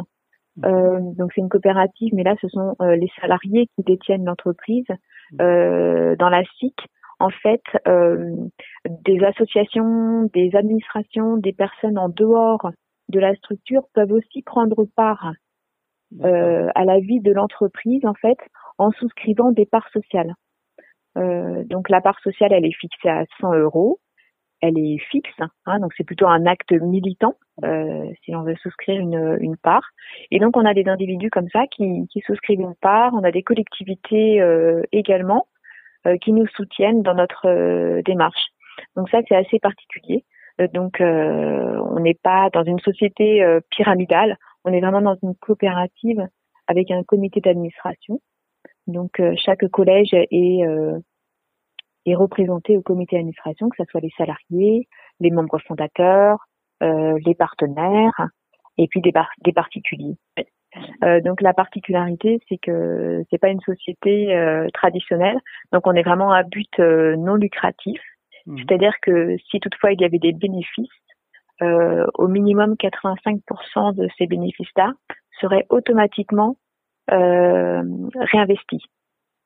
Euh, donc c'est une coopérative, mais là ce sont euh, les salariés qui détiennent l'entreprise. Euh, dans la SIC, en fait, euh, des associations, des administrations, des personnes en dehors de la structure peuvent aussi prendre part euh, à la vie de l'entreprise en fait en souscrivant des parts sociales. Euh, donc la part sociale, elle est fixée à 100 euros. Elle est fixe, hein, donc c'est plutôt un acte militant euh, si l'on veut souscrire une, une part. Et donc on a des individus comme ça qui, qui souscrivent une part. On a des collectivités euh, également euh, qui nous soutiennent dans notre euh, démarche. Donc ça c'est assez particulier. Euh, donc on n'est pas dans une société pyramidale. On est vraiment dans une coopérative avec un comité d'administration. Donc chaque collège est est représenté au comité d'administration, que ce soit les salariés, les membres fondateurs, euh, les partenaires et puis des, des particuliers. Euh, donc la particularité, c'est que c'est pas une société euh, traditionnelle, donc on est vraiment à but euh, non lucratif. Mmh. C'est-à-dire que si toutefois il y avait des bénéfices, euh, au minimum 85% de ces bénéfices-là seraient automatiquement réinvestis.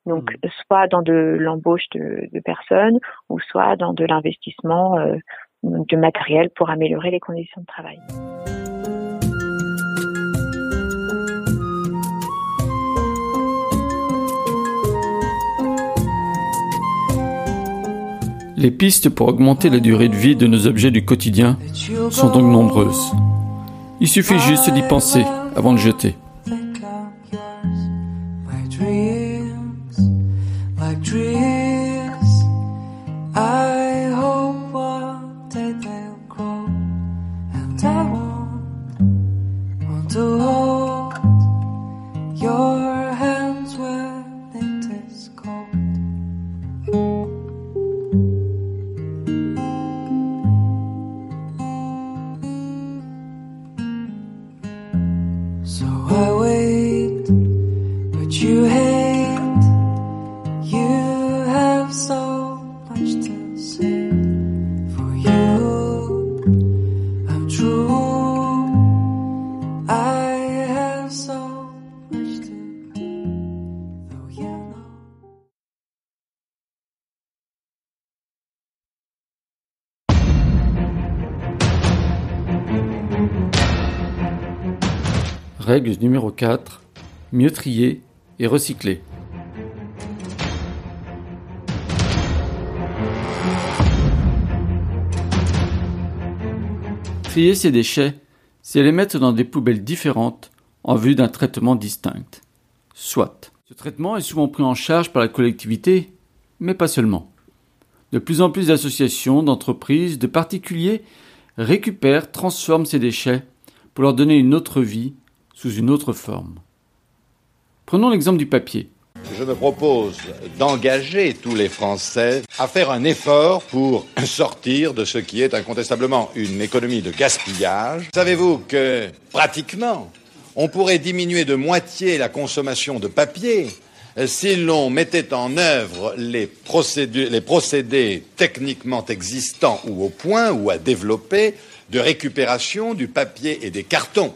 Donc, mmh. soit dans de l'embauche de, de, personnes, ou soit dans de l'investissement euh, de matériel pour améliorer les conditions de travail. Les pistes pour augmenter la durée de vie de nos objets du quotidien sont donc nombreuses. Il suffit juste d'y penser avant de jeter. Numéro 4. Mieux trier et recycler. Trier ces déchets, c'est les mettre dans des poubelles différentes en vue d'un traitement distinct. Soit. Ce traitement est souvent pris en charge par la collectivité, mais pas seulement. De plus en plus d'associations, d'entreprises, de particuliers récupèrent, transforment ces déchets pour leur donner une autre vie sous une autre forme. Prenons l'exemple du papier. Je me propose d'engager tous les Français à faire un effort pour sortir de ce qui est incontestablement une économie de gaspillage. Savez-vous que pratiquement, on pourrait diminuer de moitié la consommation de papier si l'on mettait en œuvre les procédés, les procédés techniquement existants ou au point ou à développer de récupération du papier et des cartons?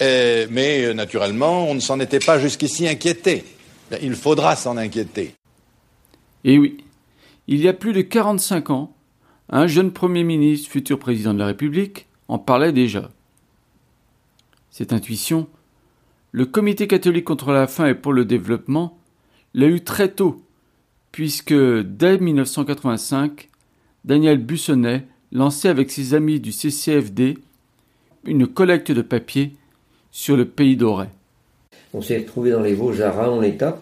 Euh, mais euh, naturellement, on ne s'en était pas jusqu'ici inquiété. Il faudra s'en inquiéter. Et oui, il y a plus de 45 ans, un jeune Premier ministre, futur président de la République, en parlait déjà. Cette intuition, le Comité catholique contre la faim et pour le développement l'a eu très tôt, puisque dès 1985, Daniel Bussonnet lançait avec ses amis du CCFD une collecte de papier sur le pays d'Auray. On s'est retrouvé dans les Vosges à en l'état.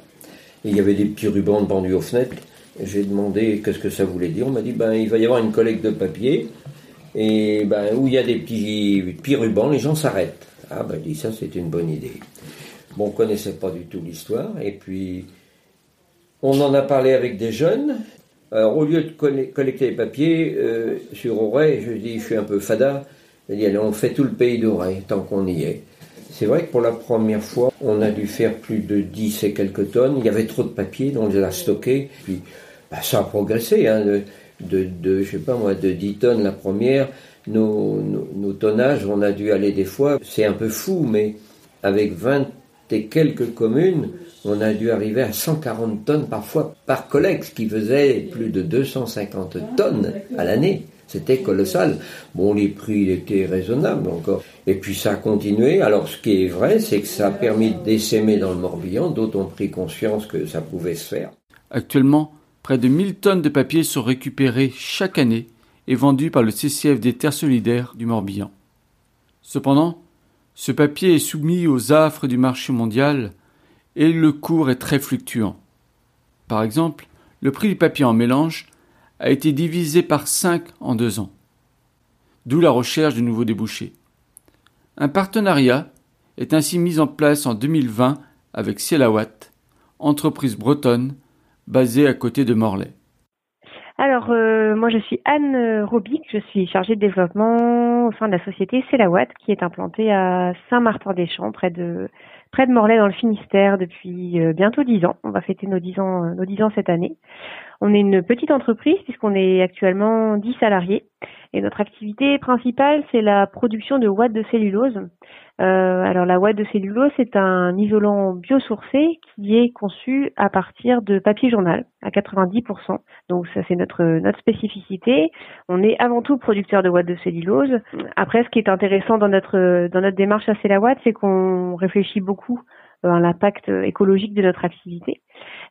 Il y avait des petits rubans pendus aux fenêtres. J'ai demandé qu'est-ce que ça voulait dire. On m'a dit ben, il va y avoir une collecte de papier et ben, où il y a des petits, petits rubans, les gens s'arrêtent. Ah ben, dit ça, c'est une bonne idée. Bon, on connaissait pas du tout l'histoire. Et puis, on en a parlé avec des jeunes. Alors, au lieu de collecter les papiers euh, sur Auray, je dis, je suis un peu fada. Je dis, allez, on fait tout le pays d'Auray tant qu'on y est. C'est vrai que pour la première fois, on a dû faire plus de 10 et quelques tonnes. Il y avait trop de papier, donc on les a. Puis bah, ça a progressé, hein, de, de, je sais pas moi, de 10 tonnes la première. Nos, tonnages, on a dû aller des fois, c'est un peu fou, mais avec 20 et quelques communes, on a dû arriver à 140 tonnes parfois par collègue, ce qui faisait plus de 250 tonnes à l'année. C'était colossal. Bon, les prix étaient raisonnables encore. Et puis ça a continué. Alors ce qui est vrai, c'est que ça a permis d'essaimer dans le Morbihan. D'autres ont pris conscience que ça pouvait se faire. Actuellement, près de 1000 tonnes de papier sont récupérées chaque année et vendues par le CCF des Terres Solidaires du Morbihan. Cependant, ce papier est soumis aux affres du marché mondial et le cours est très fluctuant. Par exemple, le prix du papier en mélange a été divisé par 5 en deux ans. D'où la recherche de nouveaux débouchés. Un partenariat est ainsi mis en place en 2020 avec Cielawat, entreprise bretonne basée à côté de Morlaix. Alors, euh, moi, je suis Anne Robic, je suis chargée de développement au sein de la société Celawatt, qui est implantée à Saint-Martin-des-Champs, près de Morlaix, dans le Finistère, depuis euh, bientôt dix ans. On va fêter nos euh, nos dix ans cette année. On est une petite entreprise puisqu'on est actuellement 10 salariés et notre activité principale c'est la production de watts de cellulose. Euh, alors la ouate de cellulose c'est un isolant biosourcé qui est conçu à partir de papier journal à 90%. Donc ça c'est notre notre spécificité. On est avant tout producteur de watts de cellulose. Après ce qui est intéressant dans notre dans notre démarche à Celawatt c'est qu'on réfléchit beaucoup euh, à l'impact écologique de notre activité.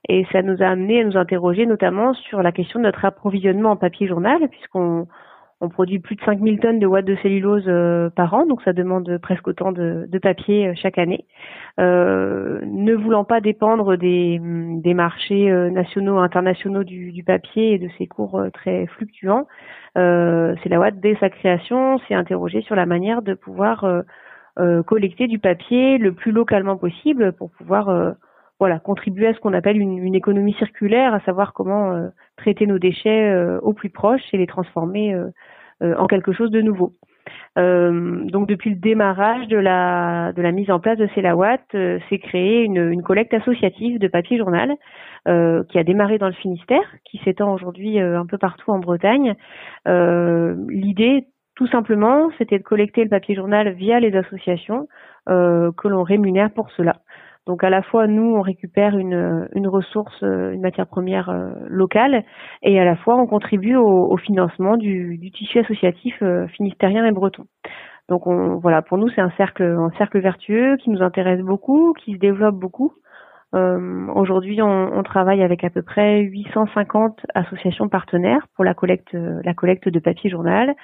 Et ça nous a amené à nous interroger notamment sur la question de notre approvisionnement en papier journal, puisqu'on on produit plus de 5000 tonnes de watts de cellulose euh, par an, donc ça demande presque autant de, de papier euh, chaque année. Euh, ne voulant pas dépendre des, des marchés nationaux, internationaux du, du, papier et de ses cours très fluctuants, c'est la Watt dès sa création s'est interrogé sur la manière de pouvoir euh, collecter du papier le plus localement possible pour pouvoir euh, voilà contribuer à ce qu'on appelle une, économie circulaire, à savoir comment euh, traiter nos déchets au plus proche et les transformer en quelque chose de nouveau. donc depuis le démarrage de la mise en place de Celawatt, c'est créé une, collecte associative de papier journal qui a démarré dans le Finistère, qui s'étend aujourd'hui un peu partout en Bretagne. L'idée tout simplement, c'était de collecter le papier journal via les associations euh, que l'on rémunère pour cela. Donc à la fois nous on récupère une, une ressource, euh, une matière première euh, locale, et à la fois on contribue au, au financement du, du, tissu associatif euh, finistérien et breton. Donc on, voilà, pour nous c'est un cercle, un cercle vertueux qui nous intéresse beaucoup, qui se développe beaucoup. Euh, Aujourd'hui, on, on, travaille avec à peu près 850 associations partenaires pour la collecte, la collecte de papier journal.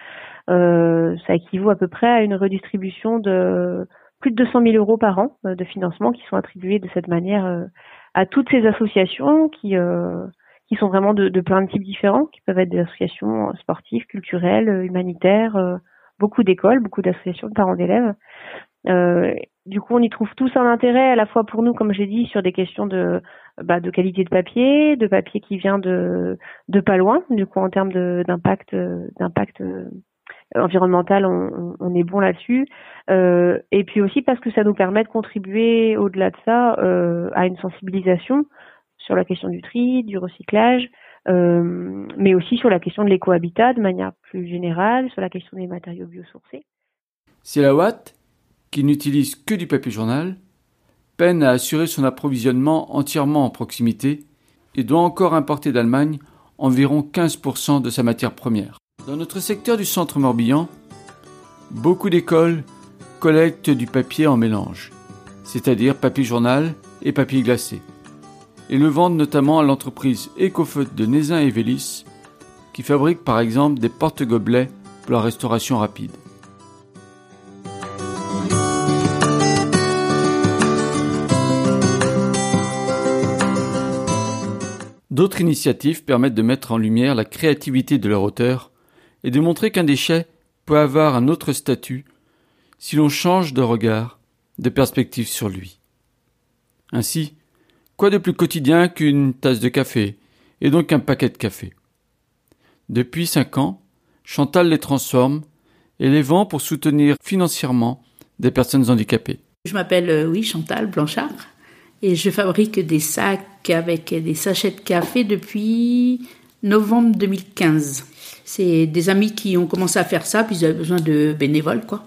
Euh, ça équivaut à peu près à une redistribution de plus de 200 000 euros par an euh, de financement qui sont attribués de cette manière euh, à toutes ces associations qui qui sont vraiment de, de, plein de types différents, qui peuvent être des associations sportives, culturelles, humanitaires, beaucoup d'écoles, beaucoup d'associations de parents d'élèves. Euh, du coup, on y trouve tous un intérêt à la fois pour nous, comme j'ai dit, sur des questions de, bah, qualité de papier, de papier qui vient de, de pas loin. Du coup, en termes d'impact, d'impact environnemental, on, est bon là-dessus. Euh, et puis aussi parce que ça nous permet de contribuer au-delà de ça euh, à une sensibilisation sur la question du tri, du recyclage, euh, mais aussi sur la question de l'écohabitat de manière plus générale, sur la question des matériaux biosourcés. C'est la Watt, qui n'utilise que du papier journal, peine à assurer son approvisionnement entièrement en proximité et doit encore importer d'Allemagne environ 15% de sa matière première. Dans notre secteur du centre Morbihan, beaucoup d'écoles collectent du papier en mélange, c'est-à-dire papier journal et papier glacé, et le vendent notamment à l'entreprise Ecofoot de Nézin et Vélis, qui fabrique par exemple des porte-gobelets pour la restauration rapide. D'autres initiatives permettent de mettre en lumière la créativité de leur auteur et de montrer qu'un déchet peut avoir un autre statut si l'on change de regard, de perspective sur lui. Ainsi, quoi de plus quotidien qu'une tasse de café, et donc un paquet de café? Depuis cinq ans, Chantal les transforme et les vend pour soutenir financièrement des personnes handicapées. Je m'appelle, euh, oui, Chantal Blanchard, et je fabrique des sacs avec des sachets de café depuis novembre 2015 c'est des amis qui ont commencé à faire ça, puis ils avaient besoin de bénévoles, quoi.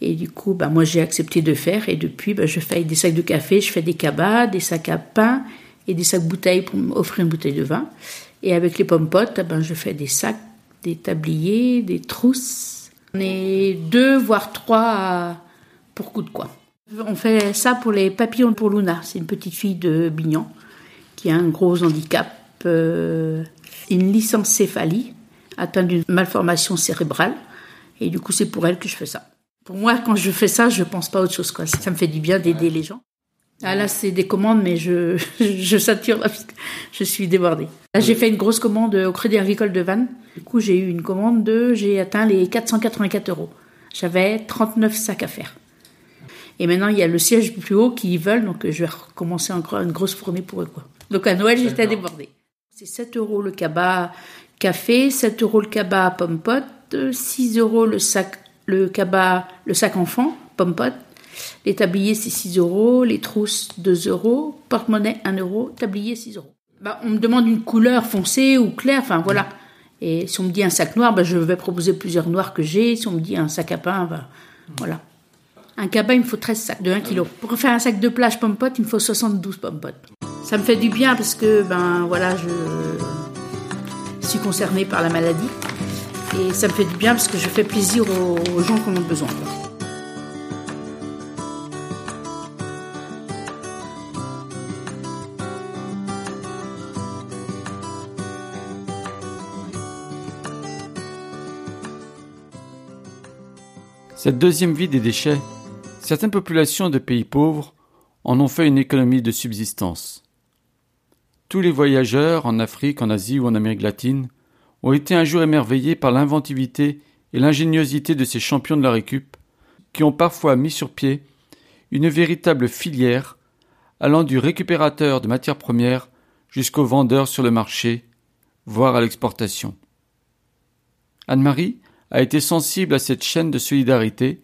Et du coup, bah, moi, j'ai accepté de faire. Et depuis, bah, je fais des sacs de café, je fais des cabas, des sacs à pain et des sacs bouteilles pour offrir une bouteille de vin. Et avec les pommes potes, ben, je fais des sacs des tabliers, des trousses. On est deux, voire trois pour coup de quoi. On fait ça pour les papillons pour Luna. C'est une petite fille de Bignan qui a un gros handicap, euh, une licencéphalie, atteinte d'une malformation cérébrale. Et du coup, c'est pour elle que je fais ça. Pour moi, quand je fais ça, je pense pas à autre chose. Quoi. Ça me fait du bien d'aider les gens. Ah là, c'est des commandes, mais je, je sature là, parce que je suis débordée. Là, j'ai fait une grosse commande au Crédit Agricole de Vannes. Du coup, j'ai eu une commande de, j'ai atteint les 484 euros. J'avais 39 sacs à faire. Et maintenant, il y a le siège plus haut qui veulent, donc je vais recommencer encore une grosse fournée pour eux, quoi. Donc à Noël, j'étais débordée. C'est 7 euros le cabas café, 7 euros le cabas pomme pote, 6 euros le sac, le cabas, le sac enfant, pomme. Les tabliers, c'est 6 euros, les trousses, 2 euros, porte-monnaie, 1 euro, tablier, 6 euros. Bah, on me demande une couleur foncée ou claire, enfin voilà. Et si on me dit un sac noir, bah, je vais proposer plusieurs noirs que j'ai. Si on me dit un sac à pain, bah, voilà. Un cabas, il me faut 13 sacs de 1 kg. Pour faire un sac de plage pomme pote, il me faut 72 pommes. Ça me fait du bien parce que, ben voilà, je suis concernée par la maladie. Et ça me fait du bien parce que je fais plaisir aux, gens qui en ont besoin. Cette deuxième vie des déchets, certaines populations de pays pauvres en ont fait une économie de subsistance. Tous les voyageurs en Afrique, en Asie ou en Amérique latine ont été un jour émerveillés par l'inventivité et l'ingéniosité de ces champions de la récup qui ont parfois mis sur pied une véritable filière allant du récupérateur de matières premières jusqu'au vendeur sur le marché, voire à l'exportation. Anne-Marie a été sensible à cette chaîne de solidarité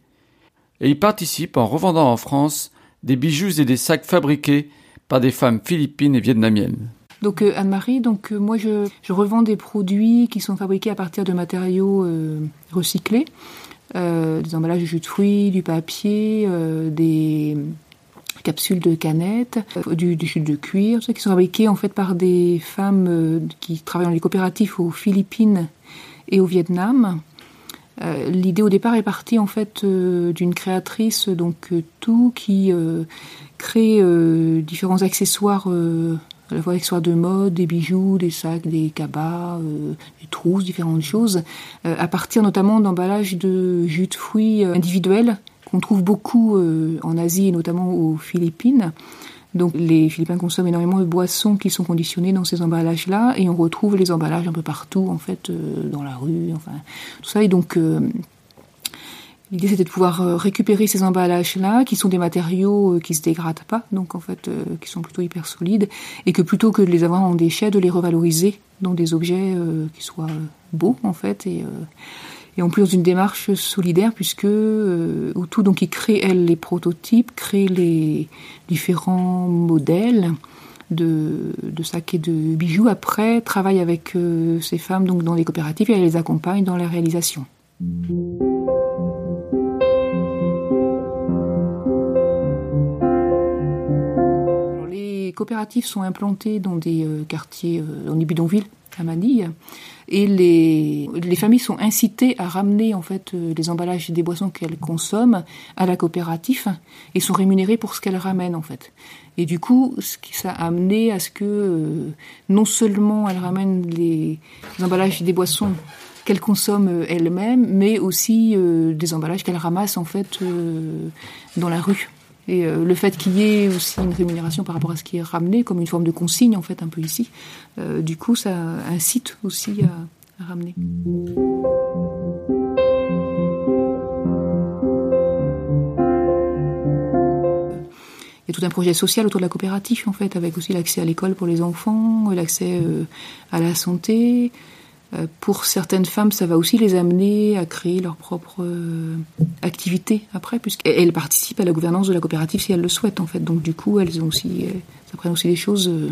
et y participe en revendant en France des bijoux et des sacs fabriqués par des femmes philippines et vietnamiennes. Donc euh, Anne-Marie, donc euh, moi je, revends des produits qui sont fabriqués à partir de matériaux euh, recyclés, des emballages de jus de fruits, du papier, des capsules de canettes, du, jus de cuir, tout ça qui sont fabriqués en fait par des femmes qui travaillent dans les coopératives aux Philippines et au Vietnam. L'idée au départ est partie en fait d'une créatrice donc tout qui crée euh, différents accessoires euh, à la fois accessoires de mode, des bijoux, des sacs, des cabas, euh, des trousses, différentes choses, à partir notamment d'emballages de jus de fruits individuels qu'on trouve beaucoup en Asie et notamment aux Philippines. Donc les Philippins consomment énormément de boissons qui sont conditionnées dans ces emballages-là et on retrouve les emballages un peu partout en fait dans la rue, enfin tout ça et donc L'idée c'était de pouvoir euh, récupérer ces emballages-là, qui sont des matériaux euh, qui se dégradent pas, donc en fait euh, qui sont plutôt hyper solides, et que plutôt que de les avoir en déchets, de les revaloriser dans des objets qui soient beaux en fait, et, en plus dans une démarche solidaire puisque Outou donc il crée elle les prototypes, crée les différents modèles de, sacs et de bijoux. Après travaille avec ces femmes donc dans les coopératives et elle les accompagne dans la réalisation. Les coopératives sont implantées dans des euh, quartiers, euh, dans des bidonvilles à Manille, et les, les familles sont incitées à ramener en fait euh, les emballages des boissons qu'elles consomment à la coopérative et sont rémunérées pour ce qu'elles ramènent en fait. Et du coup, ça a amené à ce que euh, non seulement elles ramènent les, les emballages des boissons qu'elles consomment euh, elles-mêmes, mais aussi euh, des emballages qu'elles ramassent en fait euh, dans la rue. Et euh, le fait qu'il y ait aussi une rémunération par rapport à ce qui est ramené, comme une forme de consigne en fait un peu ici, euh, du coup ça incite aussi à, ramener. Il y a tout un projet social autour de la coopérative en fait, avec aussi l'accès à l'école pour les enfants, l'accès euh, à la santé. Euh, pour certaines femmes, ça va aussi les amener à créer leur propre euh, activité après, puisqu'elles participent à la gouvernance de la coopérative si elles le souhaitent en fait. Donc du coup, elles ont aussi, aussi des choses euh,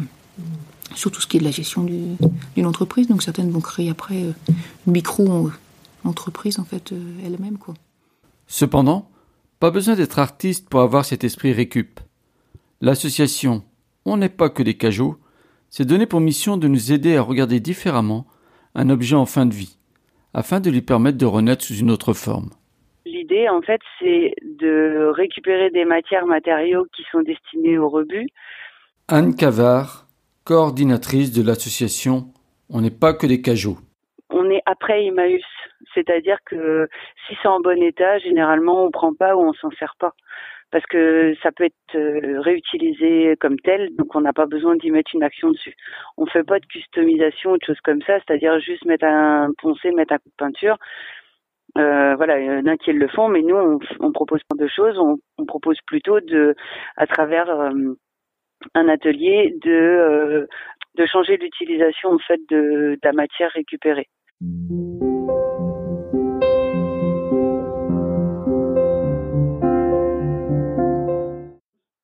sur tout ce qui est de la gestion du- d'une entreprise. Donc certaines vont créer après euh, une micro-entreprise en fait euh, elles-mêmes quoi. Cependant, pas besoin d'être artiste pour avoir cet esprit récup. L'association On n'est pas que des cajots s'est donné pour mission de nous aider à regarder différemment un objet en fin de vie, afin de lui permettre de renaître sous une autre forme. L'idée, en fait, c'est de récupérer des matières, matériaux qui sont destinés au rebut. Anne Cavard, coordinatrice de l'association On n'est pas que des cajots. On est après Emmaüs, c'est-à-dire que si c'est en bon état, généralement on prend pas ou on s'en sert pas parce que ça peut être euh, réutilisé comme tel, donc on n'a pas besoin d'y mettre une action dessus. On fait pas de customisation ou de choses comme ça, c'est-à-dire juste mettre un poncé, mettre un coup de peinture. Euh, voilà, il y en a qui le font, mais nous on, on propose pas de choses, on, on, propose plutôt de, à travers euh, un atelier, de euh, de changer l'utilisation en fait de, de la matière récupérée.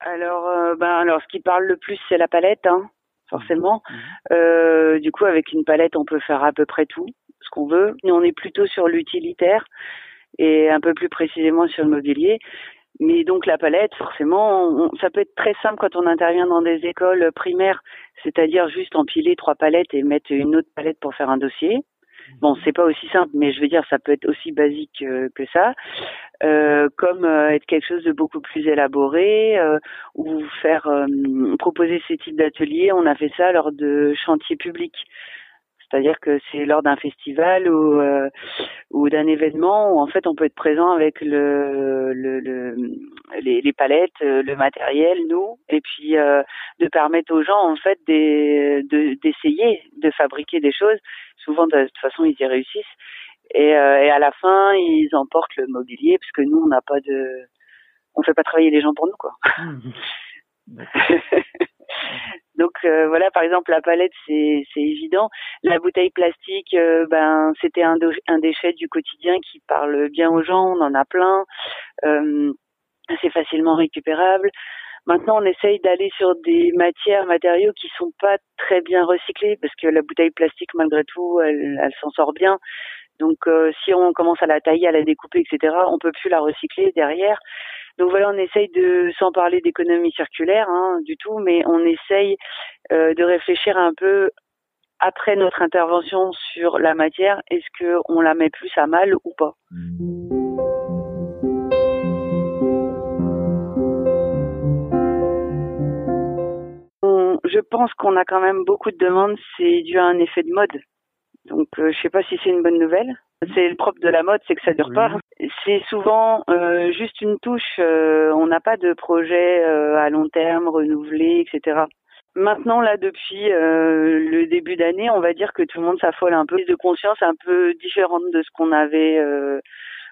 Alors, euh, ben, alors, ce qui parle le plus, c'est la palette, hein, forcément. Euh, du coup, avec une palette, on peut faire à peu près tout, ce qu'on veut. Mais on est plutôt sur l'utilitaire et un peu plus précisément sur le mobilier. Mais donc la palette, forcément, on, ça peut être très simple quand on intervient dans des écoles primaires, c'est-à-dire juste empiler trois palettes et mettre une autre palette pour faire un dossier. Bon, c'est pas aussi simple, mais je veux dire, ça peut être aussi basique euh, que ça, euh, comme euh, être quelque chose de beaucoup plus élaboré euh, ou faire euh, proposer ces types d'ateliers. On a fait ça lors de chantiers publics. C'est-à-dire que c'est lors d'un festival ou, euh, ou d'un événement où en fait on peut être présent avec le, le, le les, les, palettes, le matériel, nous, et puis euh, de permettre aux gens en fait d'essayer de, de fabriquer des choses. Souvent de toute façon ils y réussissent et, euh, et à la fin ils emportent le mobilier parce que nous on n'a pas de, on fait pas travailler les gens pour nous quoi. Donc euh, voilà, par exemple la palette, c'est évident. La bouteille plastique, euh, ben c'était un, un déchet du quotidien qui parle bien aux gens. On en a plein. Euh, c'est facilement récupérable. Maintenant, on essaye d'aller sur des matières, matériaux qui sont pas très bien recyclés parce que la bouteille plastique, malgré tout, elle, elle s'en sort bien. Donc, euh, si on commence à la tailler, à la découper, etc., on peut plus la recycler derrière. Donc voilà, on essaye de, sans parler d'économie circulaire hein, du tout, mais on essaye euh, de réfléchir un peu après notre intervention sur la matière, est-ce que on la met plus à mal ou pas? Je pense qu'on a quand même beaucoup de demandes, c'est dû à un effet de mode. Donc euh, je sais pas si c'est une bonne nouvelle. C'est le propre de la mode, c'est que ça dure oui. pas. C'est souvent euh, juste une touche. Euh, on n'a pas de projet euh, à long terme renouvelé, etc. Maintenant, là, depuis euh, le début d'année, on va dire que tout le monde s'affole un peu de conscience un peu différente de ce qu'on avait. Euh,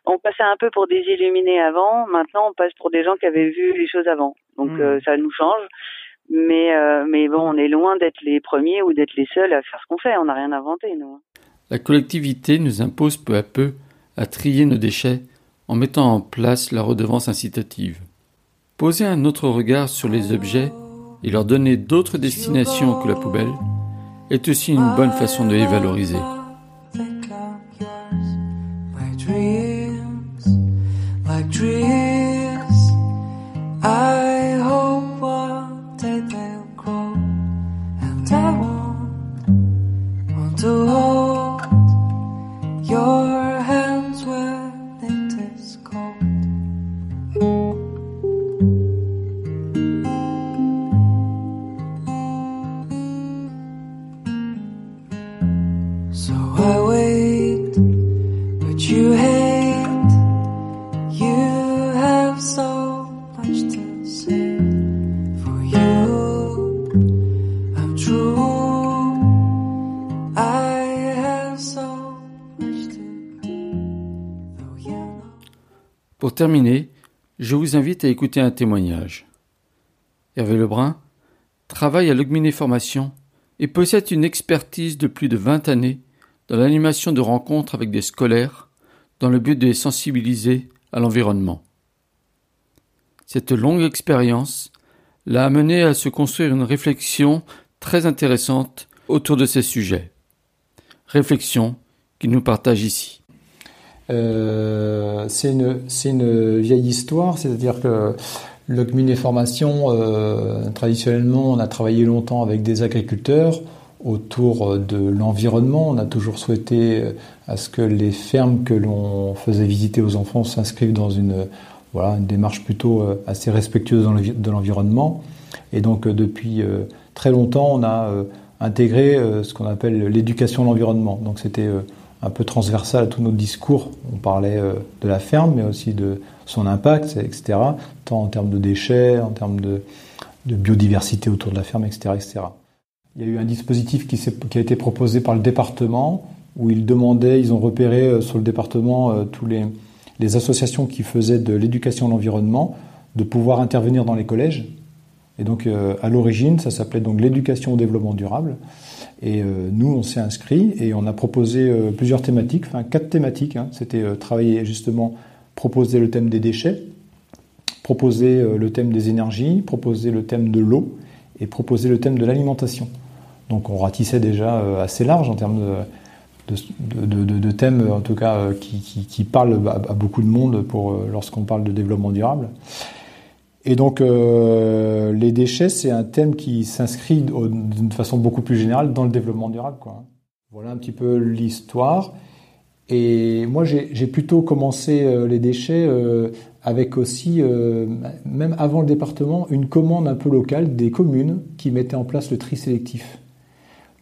on passait un peu pour des illuminés avant. Maintenant, on passe pour des gens qui avaient vu les choses avant. Donc, mmh. ça nous change. Mais, mais bon, on est loin d'être les premiers ou d'être les seuls à faire ce qu'on fait. On n'a rien inventé, nous. La collectivité nous impose peu à peu à trier nos déchets en mettant en place la redevance incitative. Poser un autre regard sur les objets et leur donner d'autres destinations que la poubelle est aussi une bonne façon de les valoriser. Your hands when it is cold. So I wait, but you hate. You have so much to say. Pour terminer, je vous invite à écouter un témoignage. Hervé Lebrun travaille à l'Augminé Formation et possède une expertise de plus de 20 années dans l'animation de rencontres avec des scolaires dans le but de les sensibiliser à l'environnement. Cette longue expérience l'a amené à se construire une réflexion très intéressante autour de ces sujets. Réflexion qu'il nous partage ici. Euh, c'est une, vieille histoire, c'est-à-dire que le Formation, euh, traditionnellement, on a travaillé longtemps avec des agriculteurs. autour de l'environnement. On a toujours souhaité à ce que les fermes que l'on faisait visiter aux enfants s'inscrivent dans une, voilà, une démarche plutôt assez respectueuse de l'environnement. Et donc depuis très longtemps, on a intégré ce qu'on appelle l'éducation à l'environnement. Donc c'était un peu transversal à tous nos discours. On parlait de la ferme, mais aussi de son impact, etc., tant en termes de déchets, en termes de, biodiversité autour de la ferme, etc.. Il y a eu un dispositif qui, qui, a été proposé par le département, où ils demandaient, ils ont repéré euh, sur le département euh, tous les, les, associations qui faisaient de l'éducation à l'environnement, de pouvoir intervenir dans les collèges. Et donc, euh, à l'origine, ça s'appelait donc l'éducation au développement durable. Et nous, on s'est inscrit et on a proposé plusieurs thématiques, enfin quatre thématiques. Hein. C'était travailler justement proposer le thème des déchets, proposer euh, le thème des énergies, proposer le thème de l'eau et proposer le thème de l'alimentation. Donc on ratissait déjà euh, assez large en termes de, thèmes, en tout cas, euh, qui, parlent à, beaucoup de monde pour lorsqu'on parle de développement durable. Et donc les déchets, c'est un thème qui s'inscrit d'une façon beaucoup plus générale dans le développement durable. Quoi. Voilà un petit peu l'histoire. Et moi, j'ai plutôt commencé euh, les déchets euh, avec aussi, euh, même avant le département, une commande un peu locale des communes qui mettaient en place le tri sélectif.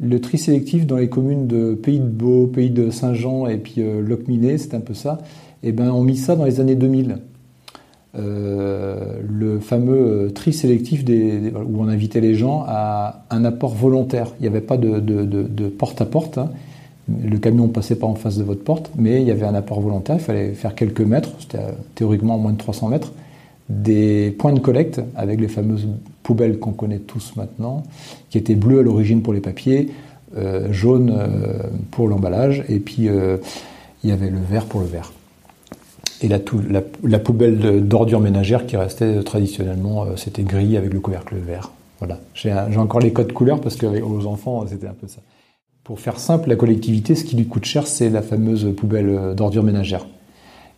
Le tri sélectif dans les communes de Pays de Beau, Pays de Saint-Jean et puis Locminé, c'est un peu ça. Et eh ben, on mis ça dans les années 2000. Le fameux tri sélectif où on invitait les gens à un apport volontaire. Il n'y avait pas de, porte à porte. Le camion ne passait pas en face de votre porte, mais il y avait un apport volontaire, il fallait faire quelques mètres, c'était euh, théoriquement moins de 300 mètres, des points de collecte avec les fameuses poubelles qu'on connaît tous maintenant, qui étaient bleues à l'origine pour les papiers, euh, jaunes euh, pour l'emballage, et puis il y avait le vert pour le verre. Et la, poubelle d'ordures ménagères qui restait traditionnellement, c'était gris avec le couvercle vert. Voilà. J'ai encore les codes couleurs parce qu'aux enfants, c'était un peu ça. Pour faire simple, la collectivité, ce qui lui coûte cher, c'est la fameuse poubelle euh, d'ordures ménagères.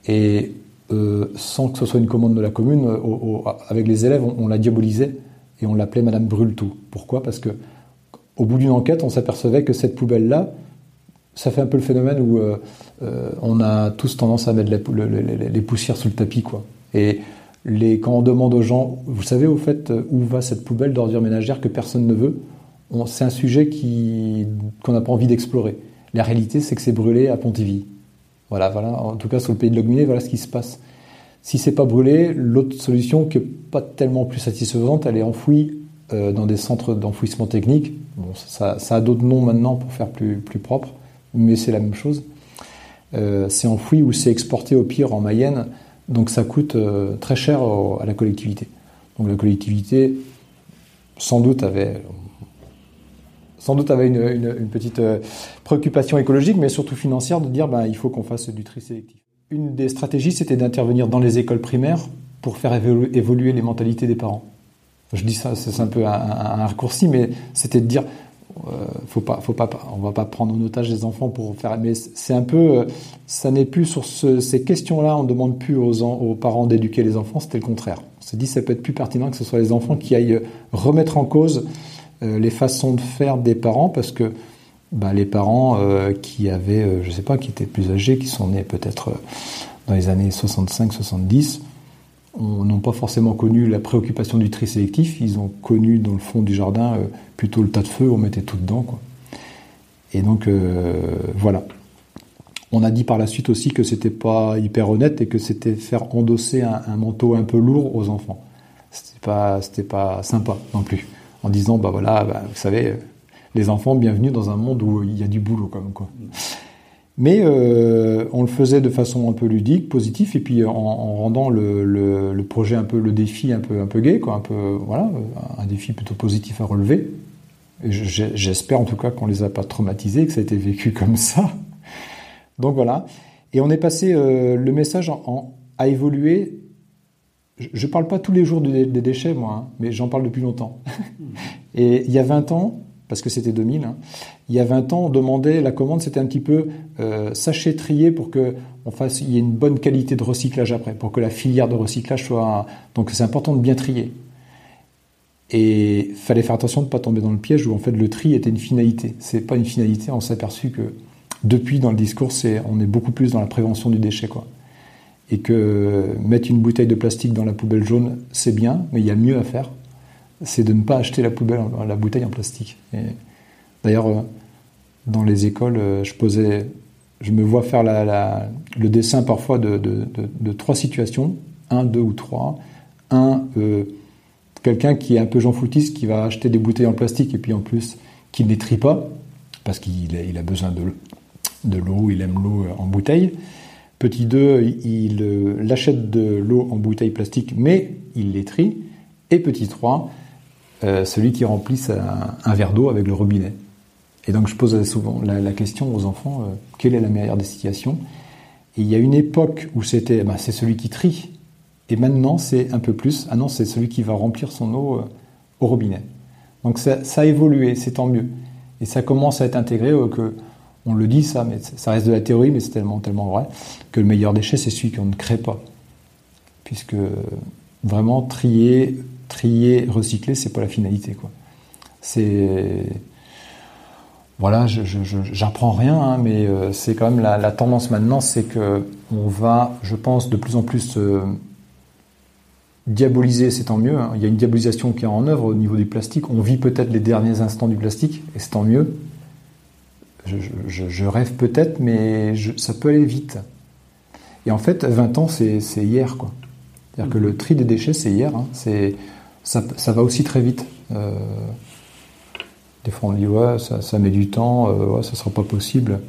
Et euh, sans que ce soit une commande de la commune, euh, avec les élèves, on, la diabolisait et on l'appelait Madame Brûle-tout. Pourquoi? Parce que au bout d'une enquête, on s'apercevait que cette poubelle-là, ça fait un peu le phénomène où on a tous tendance à mettre les, poussières sous le tapis, quoi. Et quand on demande aux gens, vous savez au fait où va cette poubelle d'ordures ménagères que personne ne veut c'est un sujet qu'on n'a pas envie d'explorer. La réalité, c'est que c'est brûlé à Pontivy. Voilà, voilà. En tout cas, sur le pays de Logminé, voilà ce qui se passe. Si c'est pas brûlé, l'autre solution qui est pas tellement plus satisfaisante, elle est enfouie euh, dans des centres d'enfouissement technique. Bon, ça, a d'autres noms maintenant pour faire plus propre, mais c'est la même chose. Euh, c'est enfoui ou c'est exporté au pire en Mayenne, donc ça coûte euh, très cher à la collectivité. Donc la collectivité, sans doute, avait, sans doute avait une, petite euh, préoccupation écologique, mais surtout financière, de dire ben, il faut qu'on fasse du tri sélectif. Une des stratégies, c'était d'intervenir dans les écoles primaires pour faire évoluer les mentalités des parents. Je dis ça, c'est un peu un, raccourci, mais c'était de dire, faut pas, faut pas, on va pas prendre en otage les enfants pour faire. Mais c'est un peu, euh, ça n'est plus sur ces questions-là. On demande plus aux, parents d'éduquer les enfants. C'était le contraire. On s'est dit, ça peut être plus pertinent que ce soit les enfants qui aillent remettre en cause euh, les façons de faire des parents parce que bah, les parents euh, qui avaient, euh, je sais pas, qui étaient plus âgés, qui sont nés peut-être dans les années 65-70, n'ont pas forcément connu la préoccupation du tri sélectif. Ils ont connu dans le fond du jardin plutôt le tas de feu, on mettait tout dedans. Et donc voilà. On a dit par la suite aussi que c'était pas hyper honnête et que c'était faire endosser un, manteau un peu lourd aux enfants. C'était pas, c'était pas sympa non plus en disant bah voilà, bah, vous savez, les enfants, bienvenue dans un monde où il y a du boulot même quoi. Mais euh, on le faisait de façon un peu ludique, positive, et puis en, rendant le, projet un peu, le défi un peu, un peu gay, quoi, un peu, voilà, un défi plutôt positif à relever. J'espère en tout cas qu'on les a pas traumatisés, que ça a été vécu comme ça. Donc voilà. Et on est passé, euh, le message en, a évolué je ne parle pas tous les jours des, déchets, moi, hein, mais j'en parle depuis longtemps. Et il y a 20 ans, parce que c'était 2000, hein, il y a 20 ans, on demandait, la commande, c'était un petit peu euh, sachet trier pour que on fasse, y ait une bonne qualité de recyclage après, pour que la filière de recyclage soit. Donc c'est important de bien trier. Et fallait faire attention de ne pas tomber dans le piège où en fait le tri était une finalité. C'est pas une finalité. On s'est aperçu que depuis dans le discours, on est beaucoup plus dans la prévention du déchet, quoi. Et que mettre une bouteille de plastique dans la poubelle jaune, c'est bien, mais il y a mieux à faire. C'est de ne pas acheter la poubelle, la bouteille en plastique. D'ailleurs, euh, dans les écoles, euh, je me vois faire le dessin parfois de, trois situations, un, deux ou trois. Un, euh, quelqu'un qui est un peu Jean qui va acheter des bouteilles en plastique et puis en plus qui ne les trie pas, parce qu'il a, besoin de, l'eau- il aime l'eau en bouteille. Petit 2, il l'achète de l'eau en bouteille plastique, mais il les trie. Et petit 3, euh, celui qui remplit un verre d'eau avec le robinet. Et donc je pose souvent la, question aux enfants, euh, quelle est la meilleure des situations Et il y a une époque où c'était, bah, c'est celui qui trie. Et maintenant, c'est un peu plus, ah non, c'est celui qui va remplir son eau euh, au robinet. Donc ça, ça a évolué, c'est tant mieux. Et ça commence à être intégré euh, que, on le dit ça, mais ça reste de la théorie, mais c'est tellement, tellement vrai, que le meilleur déchet, c'est celui qu'on ne crée pas. Puisque vraiment, trier, trier, recycler, c'est pas la finalité, quoi. C'est voilà, je, j'apprends rien, hein, mais euh, c'est quand même la, la tendance maintenant, c'est que on va, je pense, de plus en plus euh, diaboliser, c'est tant mieux. hein. Il y a une diabolisation qui est en œuvre au niveau du plastique. On vit peut-être les derniers instants du plastique, et c'est tant mieux. Je, je- je- je rêve peut-être, mais je- ça peut aller vite. Et en fait, 20 ans, c'est, c'est hier, quoi. C'est-à-dire que le tri des déchets, c'est hier. hein. C'est, ça, ça va aussi très vite. Euh, des fois, on dit ouais, ça, ça met du temps, euh, ouais, ça sera pas possible.